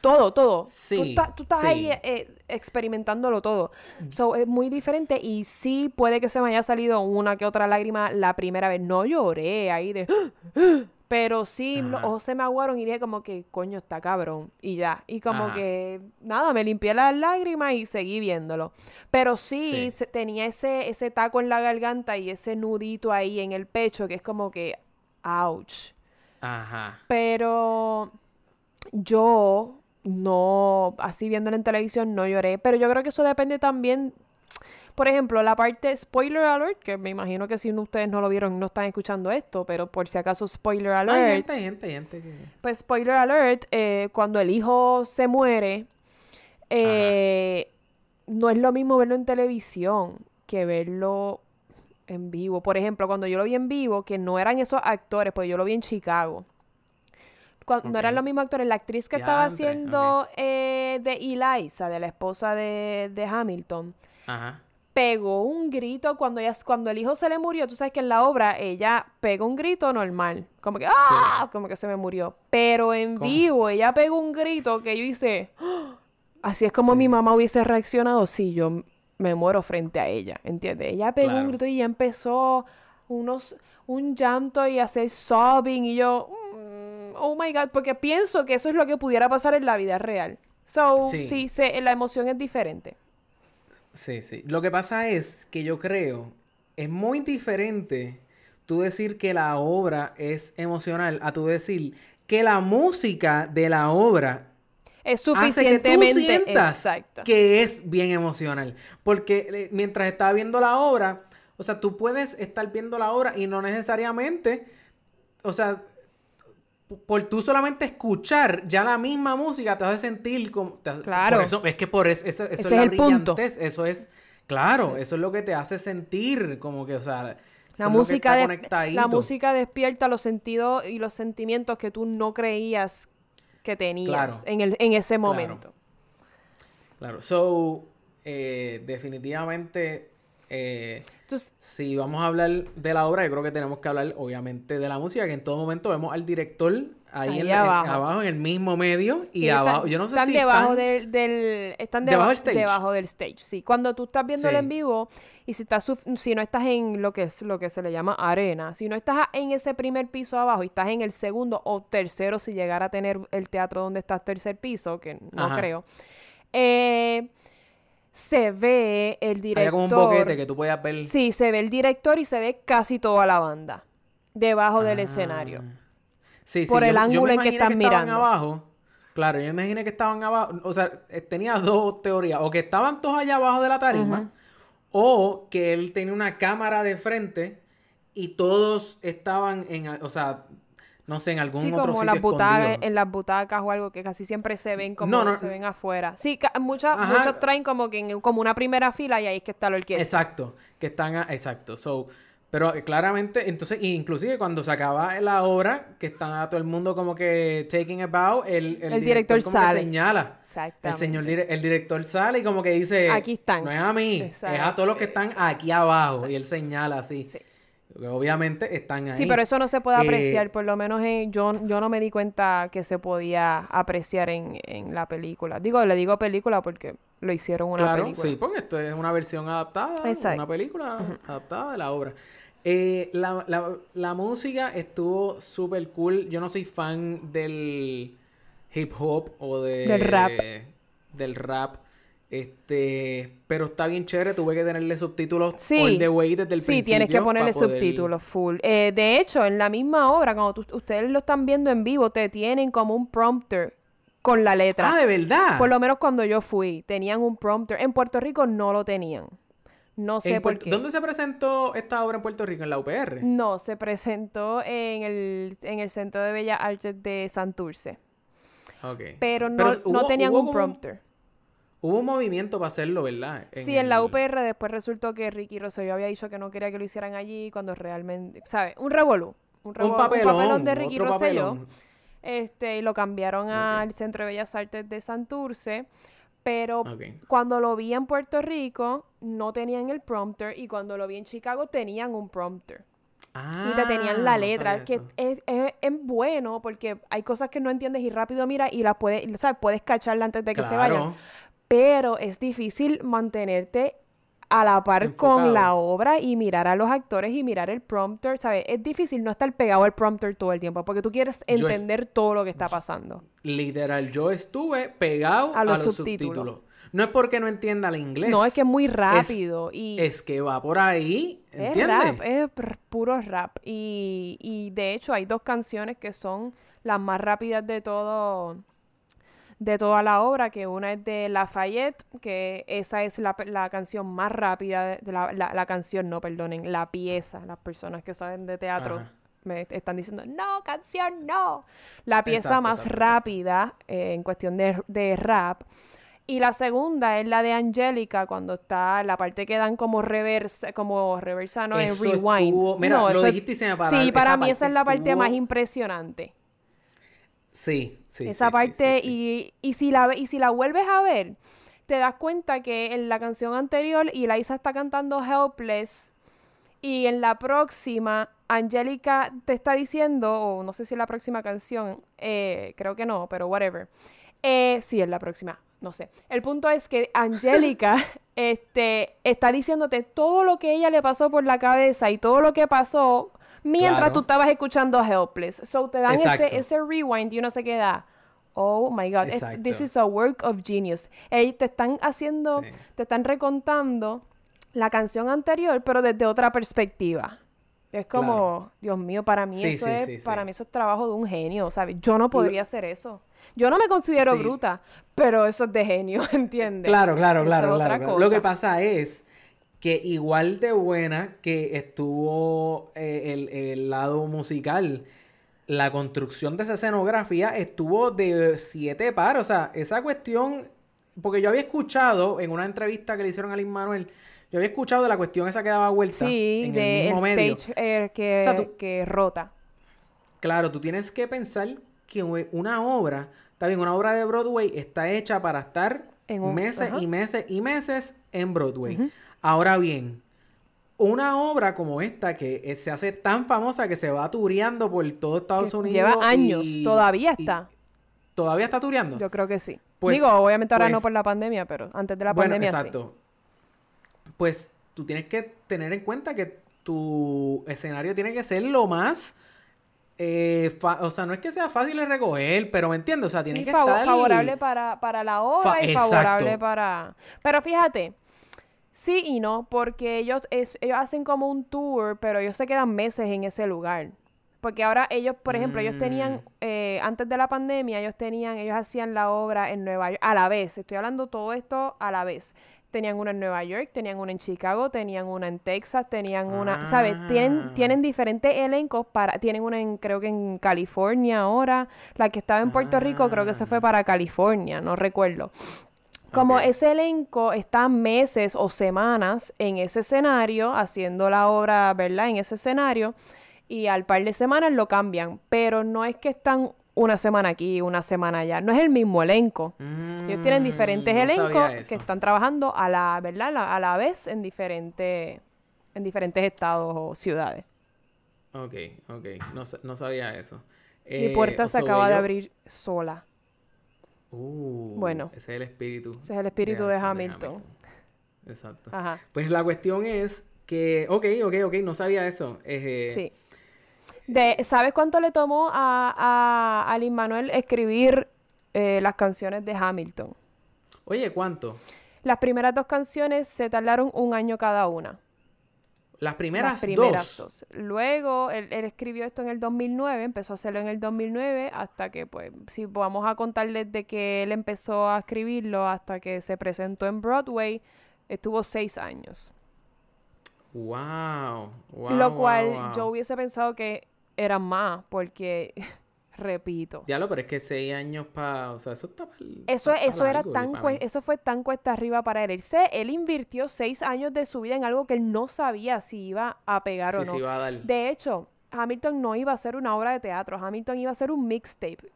Todo, todo. Tú, Sí, estás- tú estás sí. ahí eh, experimentándolo todo. So, es muy diferente y sí puede que se me haya salido una que otra lágrima la primera vez. No lloré ahí de... Pero sí, los ojos se me aguaron y dije como que, coño, está cabrón. Y ya. Y como Ajá. que, nada, me limpié las lágrimas y seguí viéndolo. Pero sí, Sí. se- tenía ese, ese taco en la garganta y ese nudito ahí en el pecho que es como que, ouch. Ajá. Pero yo no, así viéndolo en televisión, no lloré. Pero yo creo que eso depende también. Por ejemplo, la parte spoiler alert, que me imagino que si no- ustedes no lo vieron, no están escuchando esto, pero por si acaso spoiler alert. Hay gente, gente, gente. Pues spoiler alert, eh, cuando el hijo se muere, eh, no es lo mismo verlo en televisión que verlo en vivo. Por ejemplo, cuando yo lo vi en vivo, que no eran esos actores, pues yo lo vi en Chicago. Cuando no eran los mismos actores, la actriz que estaba haciendo eh, de Eliza, de la esposa de, de Hamilton, Ajá. Pegó un grito cuando ella, cuando el hijo se le murió. Tú sabes que en la obra ella pegó un grito normal. Como que, ¡ah! Como que se me murió. Pero en ¿Cómo? vivo ella pegó un grito que yo hice, ¡ah! Así es como Sí. mi mamá hubiese reaccionado si yo me muero frente a ella. ¿Entiendes? Ella pegó un grito y ya empezó unos, un llanto y hacer sobbing. Y yo, mm, oh my God. Porque pienso que eso es lo que pudiera pasar en la vida real. So, Sí. sí, se- la emoción es diferente. Sí, sí. Lo que pasa es que yo creo, es muy diferente tú decir que la obra es emocional a tú decir que la música de la obra Es hace que tú suficientemente sientas exacto. que es bien emocional. Porque eh, mientras estás viendo la obra, o sea, tú puedes estar viendo la obra y no necesariamente, o sea, por tú solamente escuchar ya la misma música te hace sentir como... hace- Claro. Por eso, es que por eso, eso, eso Ese es es la el punto. eso es... Claro, eso es lo que te hace sentir como que, o sea... La es música, de- la música despierta los sentidos y los sentimientos que tú no creías que tenías Claro. en, el, en ese Claro. momento. Claro, so, eh, definitivamente, eh, Entonces, si vamos a hablar de la obra, yo creo que tenemos que hablar, obviamente, de la música, que en todo momento vemos al director ahí, Ahí en la- en- abajo. en el mismo medio, y están- abajo, yo no sé están si debajo están... del, del- están debajo debajo, del stage. debajo del stage sí cuando tú estás viéndolo Sí. en vivo y si estás si no estás en lo que es lo que se le llama arena si no estás en ese primer piso abajo y estás en el segundo o tercero si llegara a tener el teatro donde estás tercer piso que no Ajá. creo eh, se ve el director Había como un boquete que tú podías ver... sí se ve el director y se ve casi toda la banda debajo del Ah. escenario Sí, sí, por el yo- ángulo en que están estaban mirando. abajo. Claro, yo imaginé que estaban abajo. O sea, eh, tenía dos teorías. O que estaban todos allá abajo de la tarima. O que él tenía una cámara de frente. Y todos estaban en... O sea, no sé, en algún Sí, otro como sitio las butacas, en las butacas o algo que casi siempre se ven como No, no. se ven afuera. Sí, muchas, muchos traen como que en como una primera fila y ahí es que está la orquesta. Exacto, que están, a- exacto. So, pero eh, claramente, entonces, inclusive cuando se acaba la obra, que están a todo el mundo como que taking about, el, el, El director como que sale. señala. El señor dire- el director sale y como que dice, Aquí están. No es a mí, Exacto, es a todos los que están aquí abajo. Y él señala así. Sí. Obviamente están ahí. Sí, pero eso no se puede Eh, apreciar, por lo menos en- yo, yo no me di cuenta que se podía apreciar en, en la película. Digo, le digo película porque lo hicieron una Claro, película. sí, porque esto es una versión adaptada, Exacto. una película adaptada de la obra. Eh, la, la- la música estuvo súper cool. Yo no soy fan del hip hop o de, Del rap. Del rap. Este, pero está bien chévere. Tuve que tenerle subtítulos Sí. all the way desde el Sí, principio. tienes que ponerle poder- subtítulos full. Eh, de hecho, en la misma obra, cuando tú- ustedes lo están viendo en vivo, te tienen como un prompter con la letra. Ah, de verdad. Por lo menos cuando yo fui, tenían un prompter. En Puerto Rico no lo tenían. No sé por qué. ¿Dónde se presentó esta obra en Puerto Rico? ¿En la UPR? No, se presentó en el, en el Centro de Bellas Artes de Santurce. Ok. Pero no, Pero no tenían un prompter. Hubo un movimiento para hacerlo, ¿verdad? Sí, en la UPR después resultó que Ricky Rosselló había dicho que no quería que lo hicieran allí cuando realmente, ¿sabes? Un revolú. Un, revolú- Un papelón, de Ricky Rosselló. papelón. Este, y lo cambiaron al Centro de Bellas Artes de Santurce. Pero cuando lo vi en Puerto Rico, no tenían el prompter. Y cuando lo vi en Chicago, tenían un prompter. y te tenían la Ah, no letra, que es, es- es bueno porque hay cosas que no entiendes y rápido mira y las puedes, ¿sabes? Puedes cacharla antes de que se vayan. Pero es difícil mantenerte a la par con la obra y mirar a los actores y mirar el prompter, ¿sabes? Es difícil no estar pegado al prompter todo el tiempo porque tú quieres es- entender todo lo que está pasando. Literal, yo estuve pegado A los subtítulos. subtítulos. No es porque no entienda el inglés. No, es que es muy rápido y Es que va por ahí, es ¿entiendes? rap, es puro rap. Y, y de hecho hay dos canciones que son las más rápidas de todo de toda la obra, que una es de Lafayette, que esa es la, la canción más rápida, de, de la, la- la canción, no, perdonen, la pieza, las personas que saben de teatro Ajá. me están diciendo, no, canción, no. La pieza Exacto, más exacto, rápida eh, en cuestión de, de rap. Y la segunda es la de Angélica, cuando está la parte que dan como reversa, como reversa, no, en rewind. estuvo- mira, No, lo dijiste y se me paró. Sí, para mí esa es la parte estuvo- más impresionante. Sí, sí. esa sí, parte, sí, sí. Y, y si la, ve- y si la vuelves a ver, te das cuenta que en la canción anterior Eliza está cantando Helpless y en la próxima Angélica te está diciendo, o no sé si es la próxima canción, eh, creo que no, pero whatever. Eh, sí, es la próxima, no sé. El punto es que Angélica este, está diciéndote todo lo que ella le pasó por la cabeza y todo lo que pasó mientras Claro. tú estabas escuchando Helpless. So te dan ese, ese rewind y uno se queda, oh my god, es- this is a work of genius. Ellos te están haciendo, Sí. te están recontando la canción anterior, pero desde otra perspectiva. Es como, Dios mío, para mí Sí, eso sí, es, sí, para mí eso es trabajo de un genio, ¿sabes? Yo no podría hacer eso. Yo no me considero bruta, pero eso es de genio, ¿entiendes? Claro, claro, Eso claro, es claro, otra claro. cosa. Lo que pasa es que igual de buena que estuvo eh, el, el lado musical, la construcción de esa escenografía estuvo de siete pares. O sea, esa cuestión, porque yo había escuchado en una entrevista que le hicieron a Lin Manuel, yo había escuchado de la cuestión esa que daba vuelta Sí, en de el mismo el medio. stage eh, que, O sea, tú- que rota. Claro, tú tienes que pensar que una obra, está bien, una obra de Broadway está hecha para estar En un- meses y meses y meses en Broadway. Ahora bien, una obra como esta que eh, se hace tan famosa que se va tureando por todo Estados Que Unidos. lleva años, y- todavía y- está. ¿Todavía está tureando? Yo creo que sí. Pues- Digo, obviamente ahora no pues- por la pandemia, pero antes de la bueno, pandemia sí. exacto. Pues tú tienes que tener en cuenta que tu escenario tiene que ser lo más... eh, o sea, no es que sea fácil de recoger, pero ¿me entiendes? O sea, tiene que estar... favorable para, para la obra Fa- y favorable para... Pero fíjate, sí y no, porque ellos, es- ellos hacen como un tour, pero ellos se quedan meses en ese lugar. Porque ahora ellos, por ejemplo, ellos tenían, Mm. eh, antes de la pandemia, ellos tenían, ellos hacían la obra en Nueva York, a la vez, estoy hablando todo esto a la vez. Tenían una en Nueva York, tenían una en Chicago, tenían una en Texas, tenían una, ¿sabes? Tienen, Ah. tienen diferentes elencos para, tienen una en, creo que en California ahora, la que estaba en Puerto Rico creo que se fue Ah. para California, no recuerdo. Como ese elenco está meses o semanas en ese escenario, haciendo la obra, ¿verdad? En ese escenario, y al par de semanas lo cambian, pero no es que están una semana aquí, una semana allá, no es el mismo elenco. Ellos tienen Mm, diferentes no elencos que están trabajando a la, ¿verdad? La- a la vez en diferentes, en diferentes estados o ciudades. Ok, ok. No, no sabía eso. Mi Eh, puerta se so acaba de abrir sola. Uh, Bueno. Ese es el espíritu. Ese es el espíritu de Hamilton. Exacto. Ajá. Pues la cuestión es que, ok, ok, ok, no sabía eso. Eh, Sí. De, ¿Sabes cuánto le tomó a, a, a Lin Manuel escribir eh, las canciones de Hamilton? Oye, ¿cuánto? Las primeras dos canciones se tardaron un año cada una. Las primeras, Las primeras dos. dos. Luego, él, él escribió esto en el 2009, empezó a hacerlo en el 2009, hasta que, pues, si vamos a contar desde que él empezó a escribirlo hasta que se presentó en Broadway, estuvo seis años. Wow. wow Lo wow, cual wow. yo hubiese pensado que eran más, porque, repito, Diablo, pero es que seis años para. O sea, eso está Eso, pa' eso era largo, tan cue- eso fue tan cuesta arriba para él. Él, se- él invirtió seis años de su vida en algo que él no sabía si iba a pegar o no. a dar. De hecho, Hamilton no iba a hacer una obra de teatro. Hamilton iba a hacer un mixtape.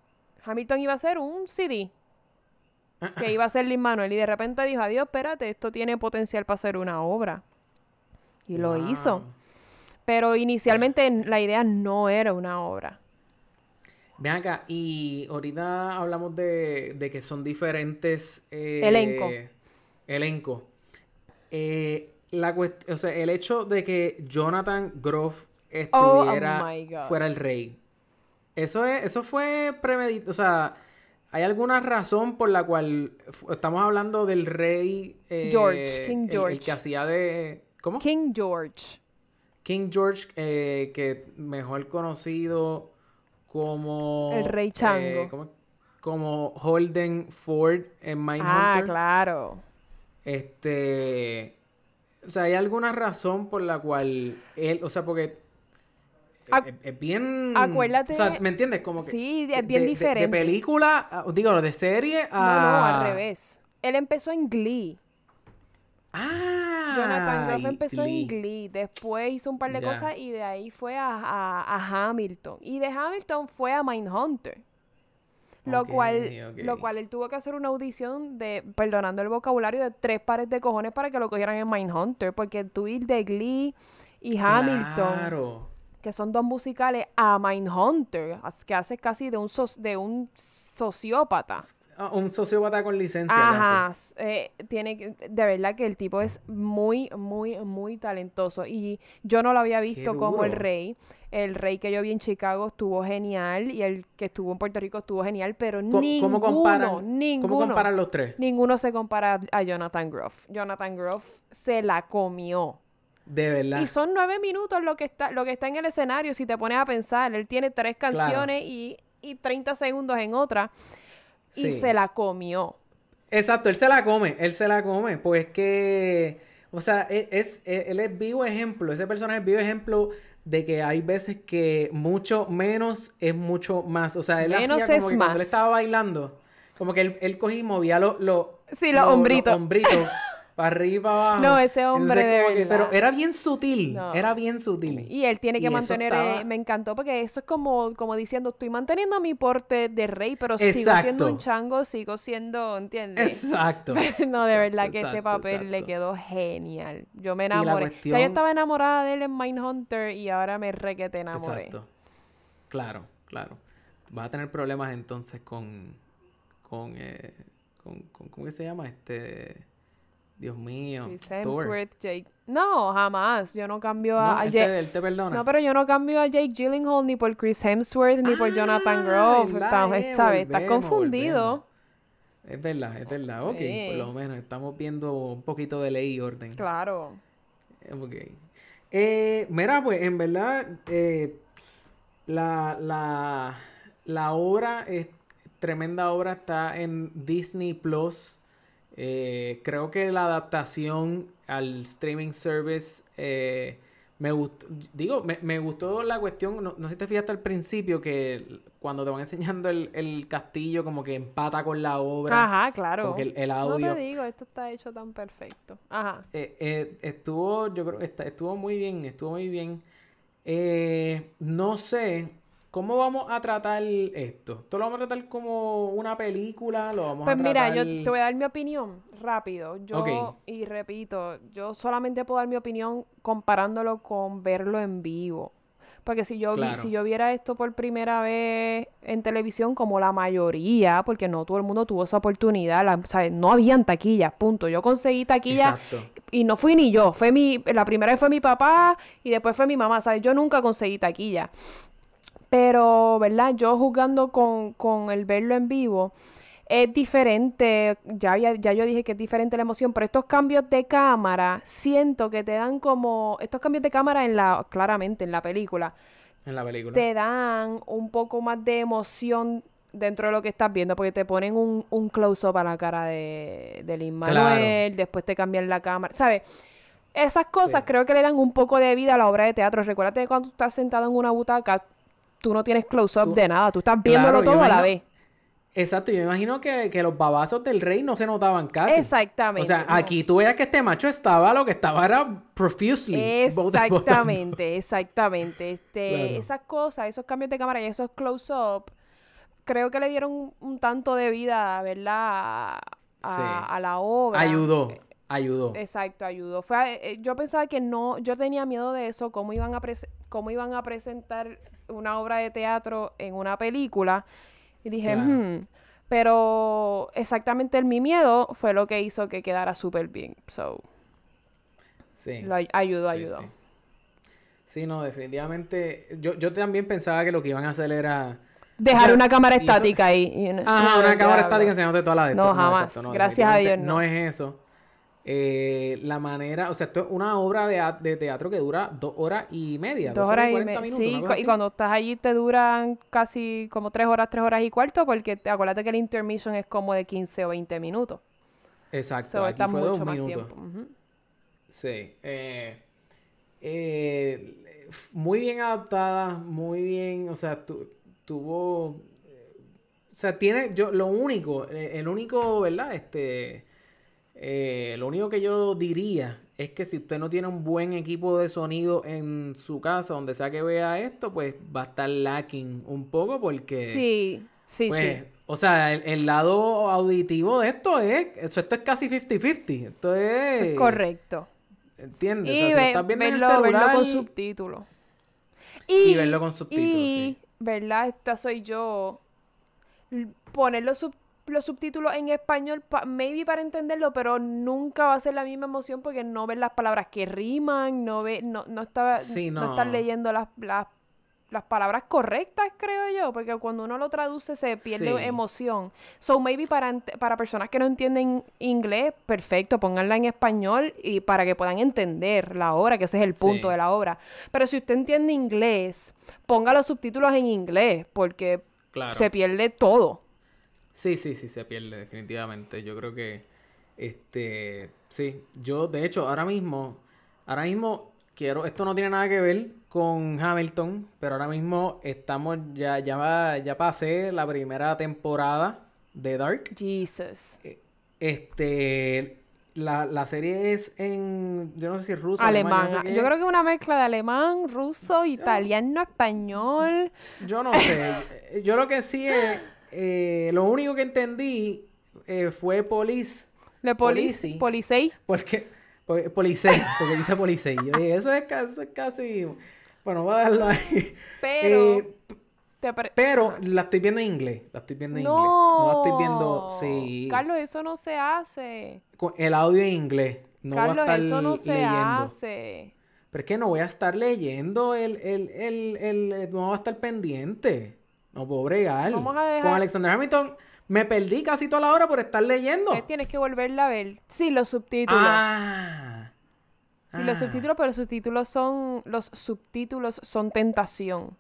Hamilton iba a hacer un CD que iba a ser Lin Manuel. Y de repente dijo, adiós, espérate, esto tiene potencial para ser una obra. Y lo hizo. Pero inicialmente la idea no era una obra. Ven acá, y ahorita hablamos de, de que son diferentes... eh, Elenco. Elenco. Eh, la o sea, el hecho de que Jonathan Groff Oh, oh estuviera my God. fuera el rey. Eso es, eso fue premeditado. O sea, ¿hay alguna razón por la cual estamos hablando del rey eh, George, King el- El, George. que hacía de. ¿Cómo? King George. King George, eh, que mejor conocido como... El Rey Chango. eh, ¿cómo? Como Holden Ford en Mindhunter. Ah, claro. Este... O sea, ¿hay alguna razón por la cual él... O sea, porque... Es, bien... acuérdate- O sea, ¿me entiendes? Como que... Sí, es bien de- diferente. De, película, a- digo, de serie a... No, no, al revés. Él empezó en Glee. Ah. Jonathan Groff empezó Glee. en Glee. Después hizo un par de cosas y de ahí fue a, a- a Hamilton. Y de Hamilton fue a Mindhunter. Lo cual, lo cual él tuvo que hacer una audición de, perdonando el vocabulario, de tres pares de cojones para que lo cogieran en Mindhunter. Porque tú ir de Glee y Hamilton, Claro. que son dos musicales, a Mindhunter, que hace casi de un, soc- de un sociópata. Un sociópata con licencia. Ajá, eh, tiene que- de verdad que el tipo es muy, muy, muy talentoso y yo no lo había visto como el rey. El rey que yo vi en Chicago estuvo genial y el que estuvo en Puerto Rico estuvo genial, pero ninguno, ¿Cómo comparan, ninguno, ¿Cómo comparan los tres? ninguno se compara a Jonathan Groff. Jonathan Groff se la comió. De verdad. Y son nueve minutos lo que está, lo que está en el escenario, si te pones a pensar. Él tiene tres canciones y, y 30 segundos en otra. Y se la comió. Exacto, él se la come, él se la come, pues que, o sea, e- es, e- él es vivo ejemplo, ese personaje es vivo ejemplo de que hay veces que mucho menos es mucho más, o sea, él Menos hacía como es que cuando él más. estaba bailando, como que él, él cogía y movía los los Sí, los hombritos. hombritos para arriba abajo. No, ese hombre de que- pero era bien sutil, No. era bien sutil. Y él tiene que Y mantener, estaba- eh, me encantó porque eso es como, como diciendo, estoy manteniendo mi porte de rey, pero sigo Exacto. siendo un chango, sigo siendo, ¿entiendes? Exacto. no, de verdad que ese papel le quedó genial. Yo me enamoré. Yo estaba enamorada de él en Mindhunter y ahora me re que te enamoré. Exacto. Claro, claro. Vas a tener problemas entonces con. con. Eh, con, con ¿Cómo que se llama? Este. Dios mío. Chris. Hemsworth, Jake. No, jamás. Yo no cambio No, a, a él, Jake. te, él te perdona. No, pero yo no cambio a Jake Gyllenhaal ni por Chris Hemsworth ni por Jonathan Grove. ¿verdad? Estás, Eh. Estás volvemos, confundido. Es verdad, es verdad. Ok, Sí. por lo menos estamos viendo un poquito de ley y orden. Claro. Ok. Eh, mira, pues en verdad, eh, la, la, la obra, es tremenda obra, está en Disney Plus. Eh, creo que la adaptación al streaming service eh, me gustó. Digo, me, me gustó la cuestión. No, no sé si te fijaste al principio que cuando te van enseñando el, el castillo, como que empata con la obra. Ajá, claro. Como que el, el No audio. te digo, esto está hecho tan perfecto. Ajá. Eh, eh, estuvo, yo creo que está- estuvo muy bien, estuvo muy bien. Eh, no sé, ¿cómo vamos a tratar esto? ¿Esto lo vamos a tratar como una película? ¿Lo vamos Pues a mira, tratar...? yo te voy a dar mi opinión rápido. Yo, y repito, yo solamente puedo dar mi opinión comparándolo con verlo en vivo. Porque si yo, vi- si yo viera esto por primera vez en televisión, como la mayoría, porque no todo el mundo tuvo esa oportunidad, la- ¿sabes? no habían taquillas, punto. Yo conseguí taquilla Exacto. y no fui ni yo, fue mi, la primera vez fue mi papá y después fue mi mamá, ¿sabes? Yo nunca conseguí taquilla. Pero, ¿verdad? Yo jugando con, con el verlo en vivo, es diferente, ya, había- ya yo dije que es diferente la emoción, pero estos cambios de cámara, siento que te dan como, estos cambios de cámara en la, claramente en la película, En la película. te dan un poco más de emoción dentro de lo que estás viendo, porque te ponen un, un close-up a la cara de, de Lin Manuel, después te cambian la cámara, ¿sabes? Esas cosas Sí. creo que le dan un poco de vida a la obra de teatro. Recuérdate que cuando tú estás sentado en una butaca, tú no tienes close-up de nada, tú estás viéndolo Claro, todo a la vez. Exacto, yo me imagino que, que los babazos del rey no se notaban casi. Exactamente. O sea, no. aquí tú veas que este macho estaba, lo que estaba era profusely. Exactamente, exactamente. Este, Claro. Esas cosas, esos cambios de cámara y esos close-up, creo que le dieron un, un tanto de vida, ¿verdad? A, Sí. a la obra. Ayudó, ayudó. Exacto, ayudó. Fue, eh, yo pensaba que no, yo tenía miedo de eso, cómo iban a cómo iban a presentar una obra de teatro en una película. Y dije, Claro. "Hmm". pero exactamente el, mi miedo fue lo que hizo que quedara súper bien. So, Sí. lo ay- ayudó, Sí, ayudó. sí. Sí, no, definitivamente. Yo, yo también pensaba que lo que iban a hacer era. Dejar O sea, una cámara y eso- estática ahí. y- Ajá, una cámara estática enseñándote toda la de No, jamás. exacto, Gracias a Dios, no. es eso. Eh, la manera, o sea, esto es una obra de, de teatro que dura dos horas y media. Dos horas y 40 media. minutos, Sí, y cuando estás allí te duran casi como tres horas, tres horas y cuarto, porque te, acuérdate que el intermission es como de 15 o 20 minutos. Exacto, So, aquí fue mucho dos minutos. Sí. eh, eh, muy bien adaptada, muy bien, o sea, tu- tuvo... O sea, tiene, yo, lo único, eh, el único, ¿verdad? Este, eh, lo único que yo diría es que si usted no tiene un buen equipo de sonido en su casa, donde sea que vea esto, pues va a estar lacking un poco porque... Sí, sí, Pues, sí. o sea, el, el lado auditivo de esto es, esto es casi 50-50. Esto es... Eso es correcto. ¿Entiendes? Y o sea, si lo estás viendo en el verlo, verlo celular... con subtítulos. Y verlo con subtítulos, Y, sí. ¿verdad? Esta soy yo. Poner los, sub- los subtítulos en español, pa- maybe para entenderlo, pero nunca va a ser la misma emoción porque no ves las palabras que riman, no ve, no, no, estaba, Sí, no no. estás leyendo las, las las palabras correctas, creo yo, porque cuando uno lo traduce se pierde Sí. emoción. So maybe para, para personas que no entienden inglés, perfecto, pónganla en español y para que puedan entender la obra, que ese es el punto Sí. de la obra. Pero si usted entiende inglés, ponga los subtítulos en inglés, porque Claro. se pierde todo. Sí, sí, sí, se pierde definitivamente. Yo creo que, este, sí, yo de hecho ahora mismo, ahora mismo quiero, esto no tiene nada que ver con Hamilton, pero ahora mismo estamos, ya, ya, va- ya pasé la primera temporada de Dark. Jesus. Este, la, la serie es en, yo no sé si es ruso, Alemán. yo, no sé qué Yo es. creo que una mezcla de alemán, ruso, italiano, español. Yo no sé. Yo lo que sí es. Eh, lo único que entendí eh, fue Police. De polici. Policei. Porque. po- Policei. Porque dice Policei. Eso es, casi. Bueno, voy a darlo ahí. Pero. Eh, pero la estoy viendo en inglés. La estoy viendo en no. inglés. No la estoy viendo. Sí. Carlos, eso no se hace. con el audio en inglés. No Carlos, voy a estar eso no se leyendo. hace. Pero es que no voy a estar leyendo el, el, el, el- no voy a estar pendiente. No puedo bregar. Vamos a dejar- Con Alexander Hamilton me perdí casi toda la hora por estar leyendo. Tienes que volverla a ver. Sí, los subtítulos. Ah. sí, los Ah. subtítulos, pero los subtítulos son. Los subtítulos son tentación.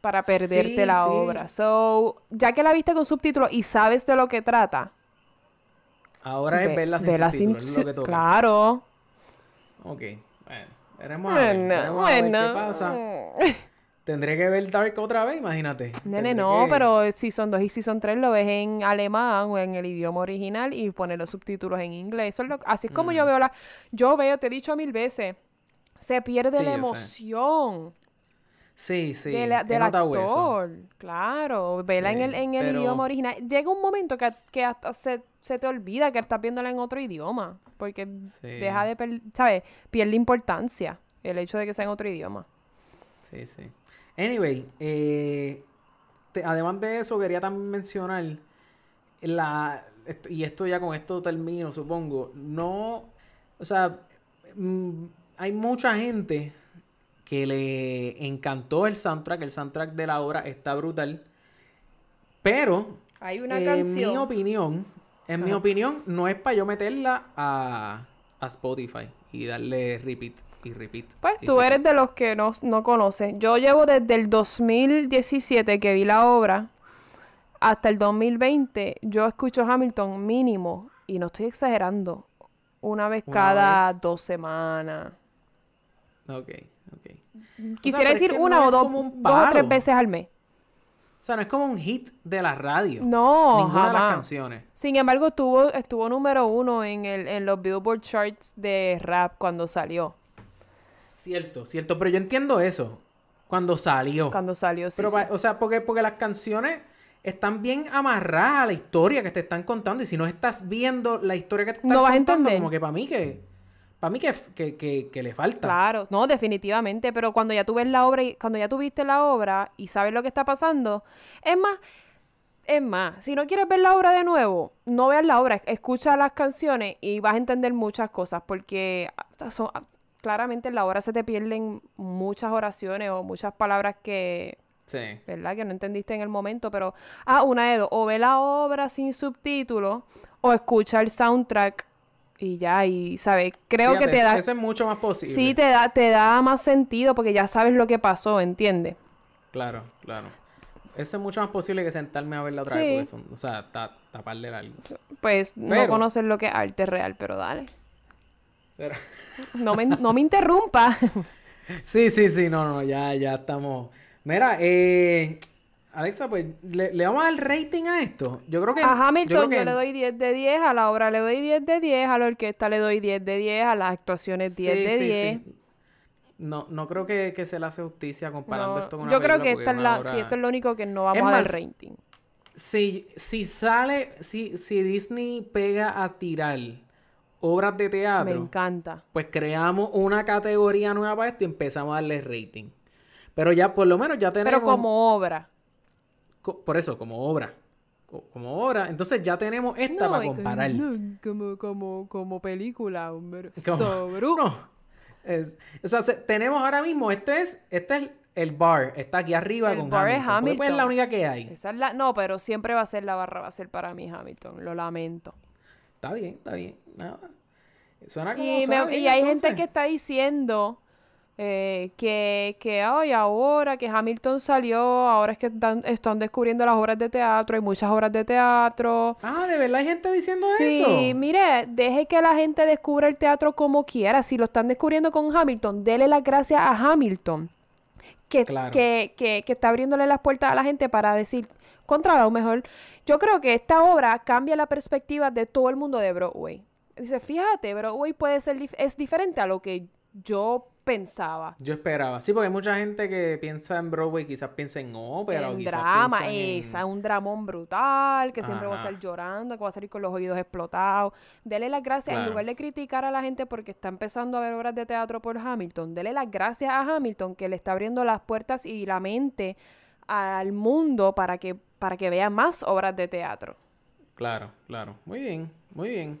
Para perderte Sí, la sí. obra. So, ya que la viste con subtítulos y sabes de lo que trata. Ahora es ve- verla sin subtítulos, sin es lo su- que toca. Claro. Ok, bueno. Veremos a ver, Bueno, veremos a ver bueno. qué pasa. Tendré que ver Dark otra vez, imagínate. Nene, Tendré no, que- pero si son 2 y si son 3 lo ves en alemán o en el idioma original y poner los subtítulos en inglés. Eso es lo- así es como yo veo la... Yo veo, te he dicho mil veces, se pierde Sí, la emoción Sí, sí. de la- del notado eso. actor. Claro, vela en el, en el pero- idioma original. Llega un momento que, que hasta se, se te olvida que estás viéndola en otro idioma. Porque Sí. deja de, per- ¿sabes? Pierde importancia el hecho de que sea en otro idioma. Sí, sí. Anyway, eh, te- además de eso, quería también mencionar la. esto- y esto ya con esto termino, supongo. No. O sea, mm, hay mucha gente que le encantó el soundtrack. El soundtrack de la obra está brutal. Pero, Hay una en canción. mi opinión, en mi opinión, no es para yo meterla a, a Spotify y darle repeat y repeat. Pues y tú repeat. eres de los que no, no conoces. Yo llevo desde el 2017 que vi la obra hasta el 2020. Yo escucho Hamilton mínimo, y no estoy exagerando, una vez Una cada vez. dos semanas. Ok, ok. Quisiera pero es decir que una no o es dos, como un dos o tres veces al mes. O sea, no es como un hit de la radio. No, Ninguna de las canciones. Sin embargo, estuvo, estuvo número uno en, el, en los Billboard Charts de rap cuando salió. Cierto, cierto. Pero yo entiendo eso. Cuando salió. Cuando salió, sí, Pero, sí. o sea, porque, porque las canciones están bien amarradas a la historia que te están contando. Y si no estás viendo la historia que te están No vas a contando, entender. como que para mí que. Para mí que, que, que, que le falta. Claro, no, definitivamente, pero cuando ya tú ves la obra y cuando ya tú viste la obra y sabes lo que está pasando, es más, es más, si no quieres ver la obra de nuevo, no veas la obra, escucha las canciones y vas a entender muchas cosas porque ah, son, claramente en la obra se te pierden muchas oraciones o muchas palabras que, Sí. ¿verdad? Que no entendiste en el momento, pero, ah, una de dos, o ve la obra sin subtítulos o escucha el soundtrack y ya, y, ¿sabes? Creo Fíjate, que te da... Eso es mucho más posible. Sí, te da, te da más sentido porque ya sabes lo que pasó, ¿entiendes? Claro, claro. Eso es mucho más posible que sentarme a verla otra Sí. vez. Porque son, o sea, ta- taparle algo. Pues no conoces lo que es arte real, pero dale. Pero... No me, no me interrumpa. Sí, sí, sí, no, no, ya, ya estamos. Mira, eh, Alexa, pues, ¿le, le vamos a dar rating a esto? Yo creo que. A Hamilton yo, que- le doy 10 de 10, a la obra le doy 10 de 10, a la orquesta le doy 10 de 10, a las actuaciones 10 Sí, de sí, 10. sí. No, no creo que, que se le hace justicia comparando No, esto con una yo creo que esta es la, obra- sí, esto es lo único que no vamos Es a dar más, rating. Si, si sale, si, si Disney pega a tirar obras de Me teatro, encanta. pues creamos una categoría nueva para esto y empezamos a darle rating. Pero ya, por lo menos ya tenemos... Pero como obra. co- Por eso, como obra. Co- Como obra. Entonces ya tenemos esta para comparar. no, como, como, como película, hombre. Como- Sobru. No. Es- o sea, se- tenemos ahora mismo, este es, este es el bar está aquí arriba El con bar es Hamilton. porque, pues, es la Hamilton. única que hay. Esa es la... No, pero siempre va a ser la barra, va a ser para mí Hamilton. Lo lamento. Está bien, está bien. Nada. Suena como Y, suena me- bien, y hay entonces. gente que está diciendo eh, que, que ahora que Hamilton salió, ahora es que están, están descubriendo las obras de teatro, hay muchas obras de teatro. Ah, ¿de verdad hay gente diciendo Sí, eso? mire, deje que la gente descubra el teatro como quiera. Si lo están descubriendo con Hamilton, dele las gracias a Hamilton. Que, Claro. que, que, que está abriéndole las puertas a la gente para decir, contra lo mejor. Yo creo que esta obra cambia la perspectiva de todo el mundo de Broadway. Dice, fíjate, Broadway puede ser dif- es diferente a lo que yo pensaba. Yo esperaba. Sí, porque hay mucha gente que piensa en Broadway, quizás piensa en ópera en drama, en- esa, un dramón brutal, que siempre va a estar llorando, que va a salir con los oídos explotados. Dele las gracias, en lugar de criticar a la gente porque está empezando a ver obras de teatro por Hamilton, dele las gracias a Hamilton que le está abriendo las puertas y la mente al mundo para que, para que vea más obras de teatro. Claro, claro. Muy bien, muy bien.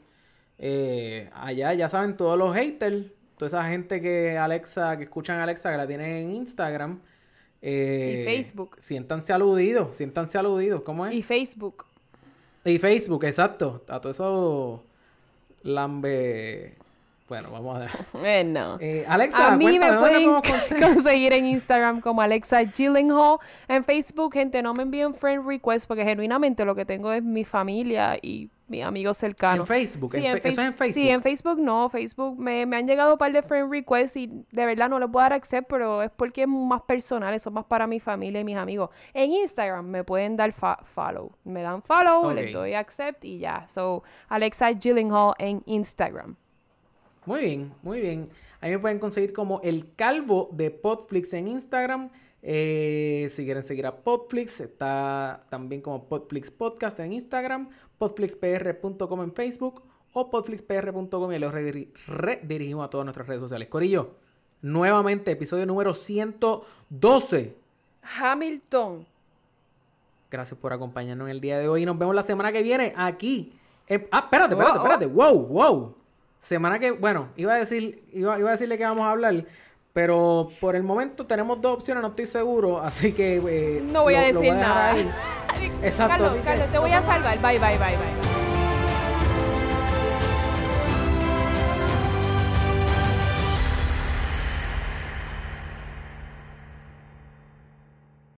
Eh, allá ya saben todos los haters, toda esa gente que Alexa, que escuchan a Alexa, que la tienen en Instagram. eh, Y Facebook. Siéntanse aludidos, siéntanse aludidos. ¿Cómo es? Y Facebook. Y Facebook, exacto. A todo eso lambe. Bueno, vamos a ver. Eh, no. Eh, Alexa, A mí me cuéntame, ¿dónde pueden conseguir? en Instagram como Alexa Gyllenhaal. En Facebook, gente, no me envíen friend request porque genuinamente lo que tengo es mi familia y mis amigos cercanos. En Facebook, Sí, en en fe- eso es en Face- Sí, Facebook. en Facebook no. Facebook me, me han llegado un par de friend requests y de verdad no les puedo dar accept, pero es porque es más personal, son más para mi familia y mis amigos. En Instagram me pueden dar follow. Me dan follow, Ok. les doy accept y ya. So, Alexa Gyllenhaal en Instagram. Muy bien, muy bien. Ahí me pueden conseguir como el calvo de Podflix en Instagram. Eh, si quieren seguir a Podflix, está también como Podflix Podcast en Instagram, podflixpr.com en Facebook o podflixpr.com y los rediri- redirigimos a todas nuestras redes sociales. Corillo, nuevamente, episodio número 112. Hamilton. Gracias por acompañarnos en el día de hoy y nos vemos la semana que viene aquí. en- ah, espérate, espérate, Oh, oh. espérate. Wow, wow. Semana que, bueno, iba a decir, iba, iba a decirle que vamos a hablar, pero por el momento tenemos dos opciones, no estoy seguro, así que eh, No voy a lo- decir nada. Exacto, Carlos, Carlos, te voy a salvar. Bye, bye, bye, bye.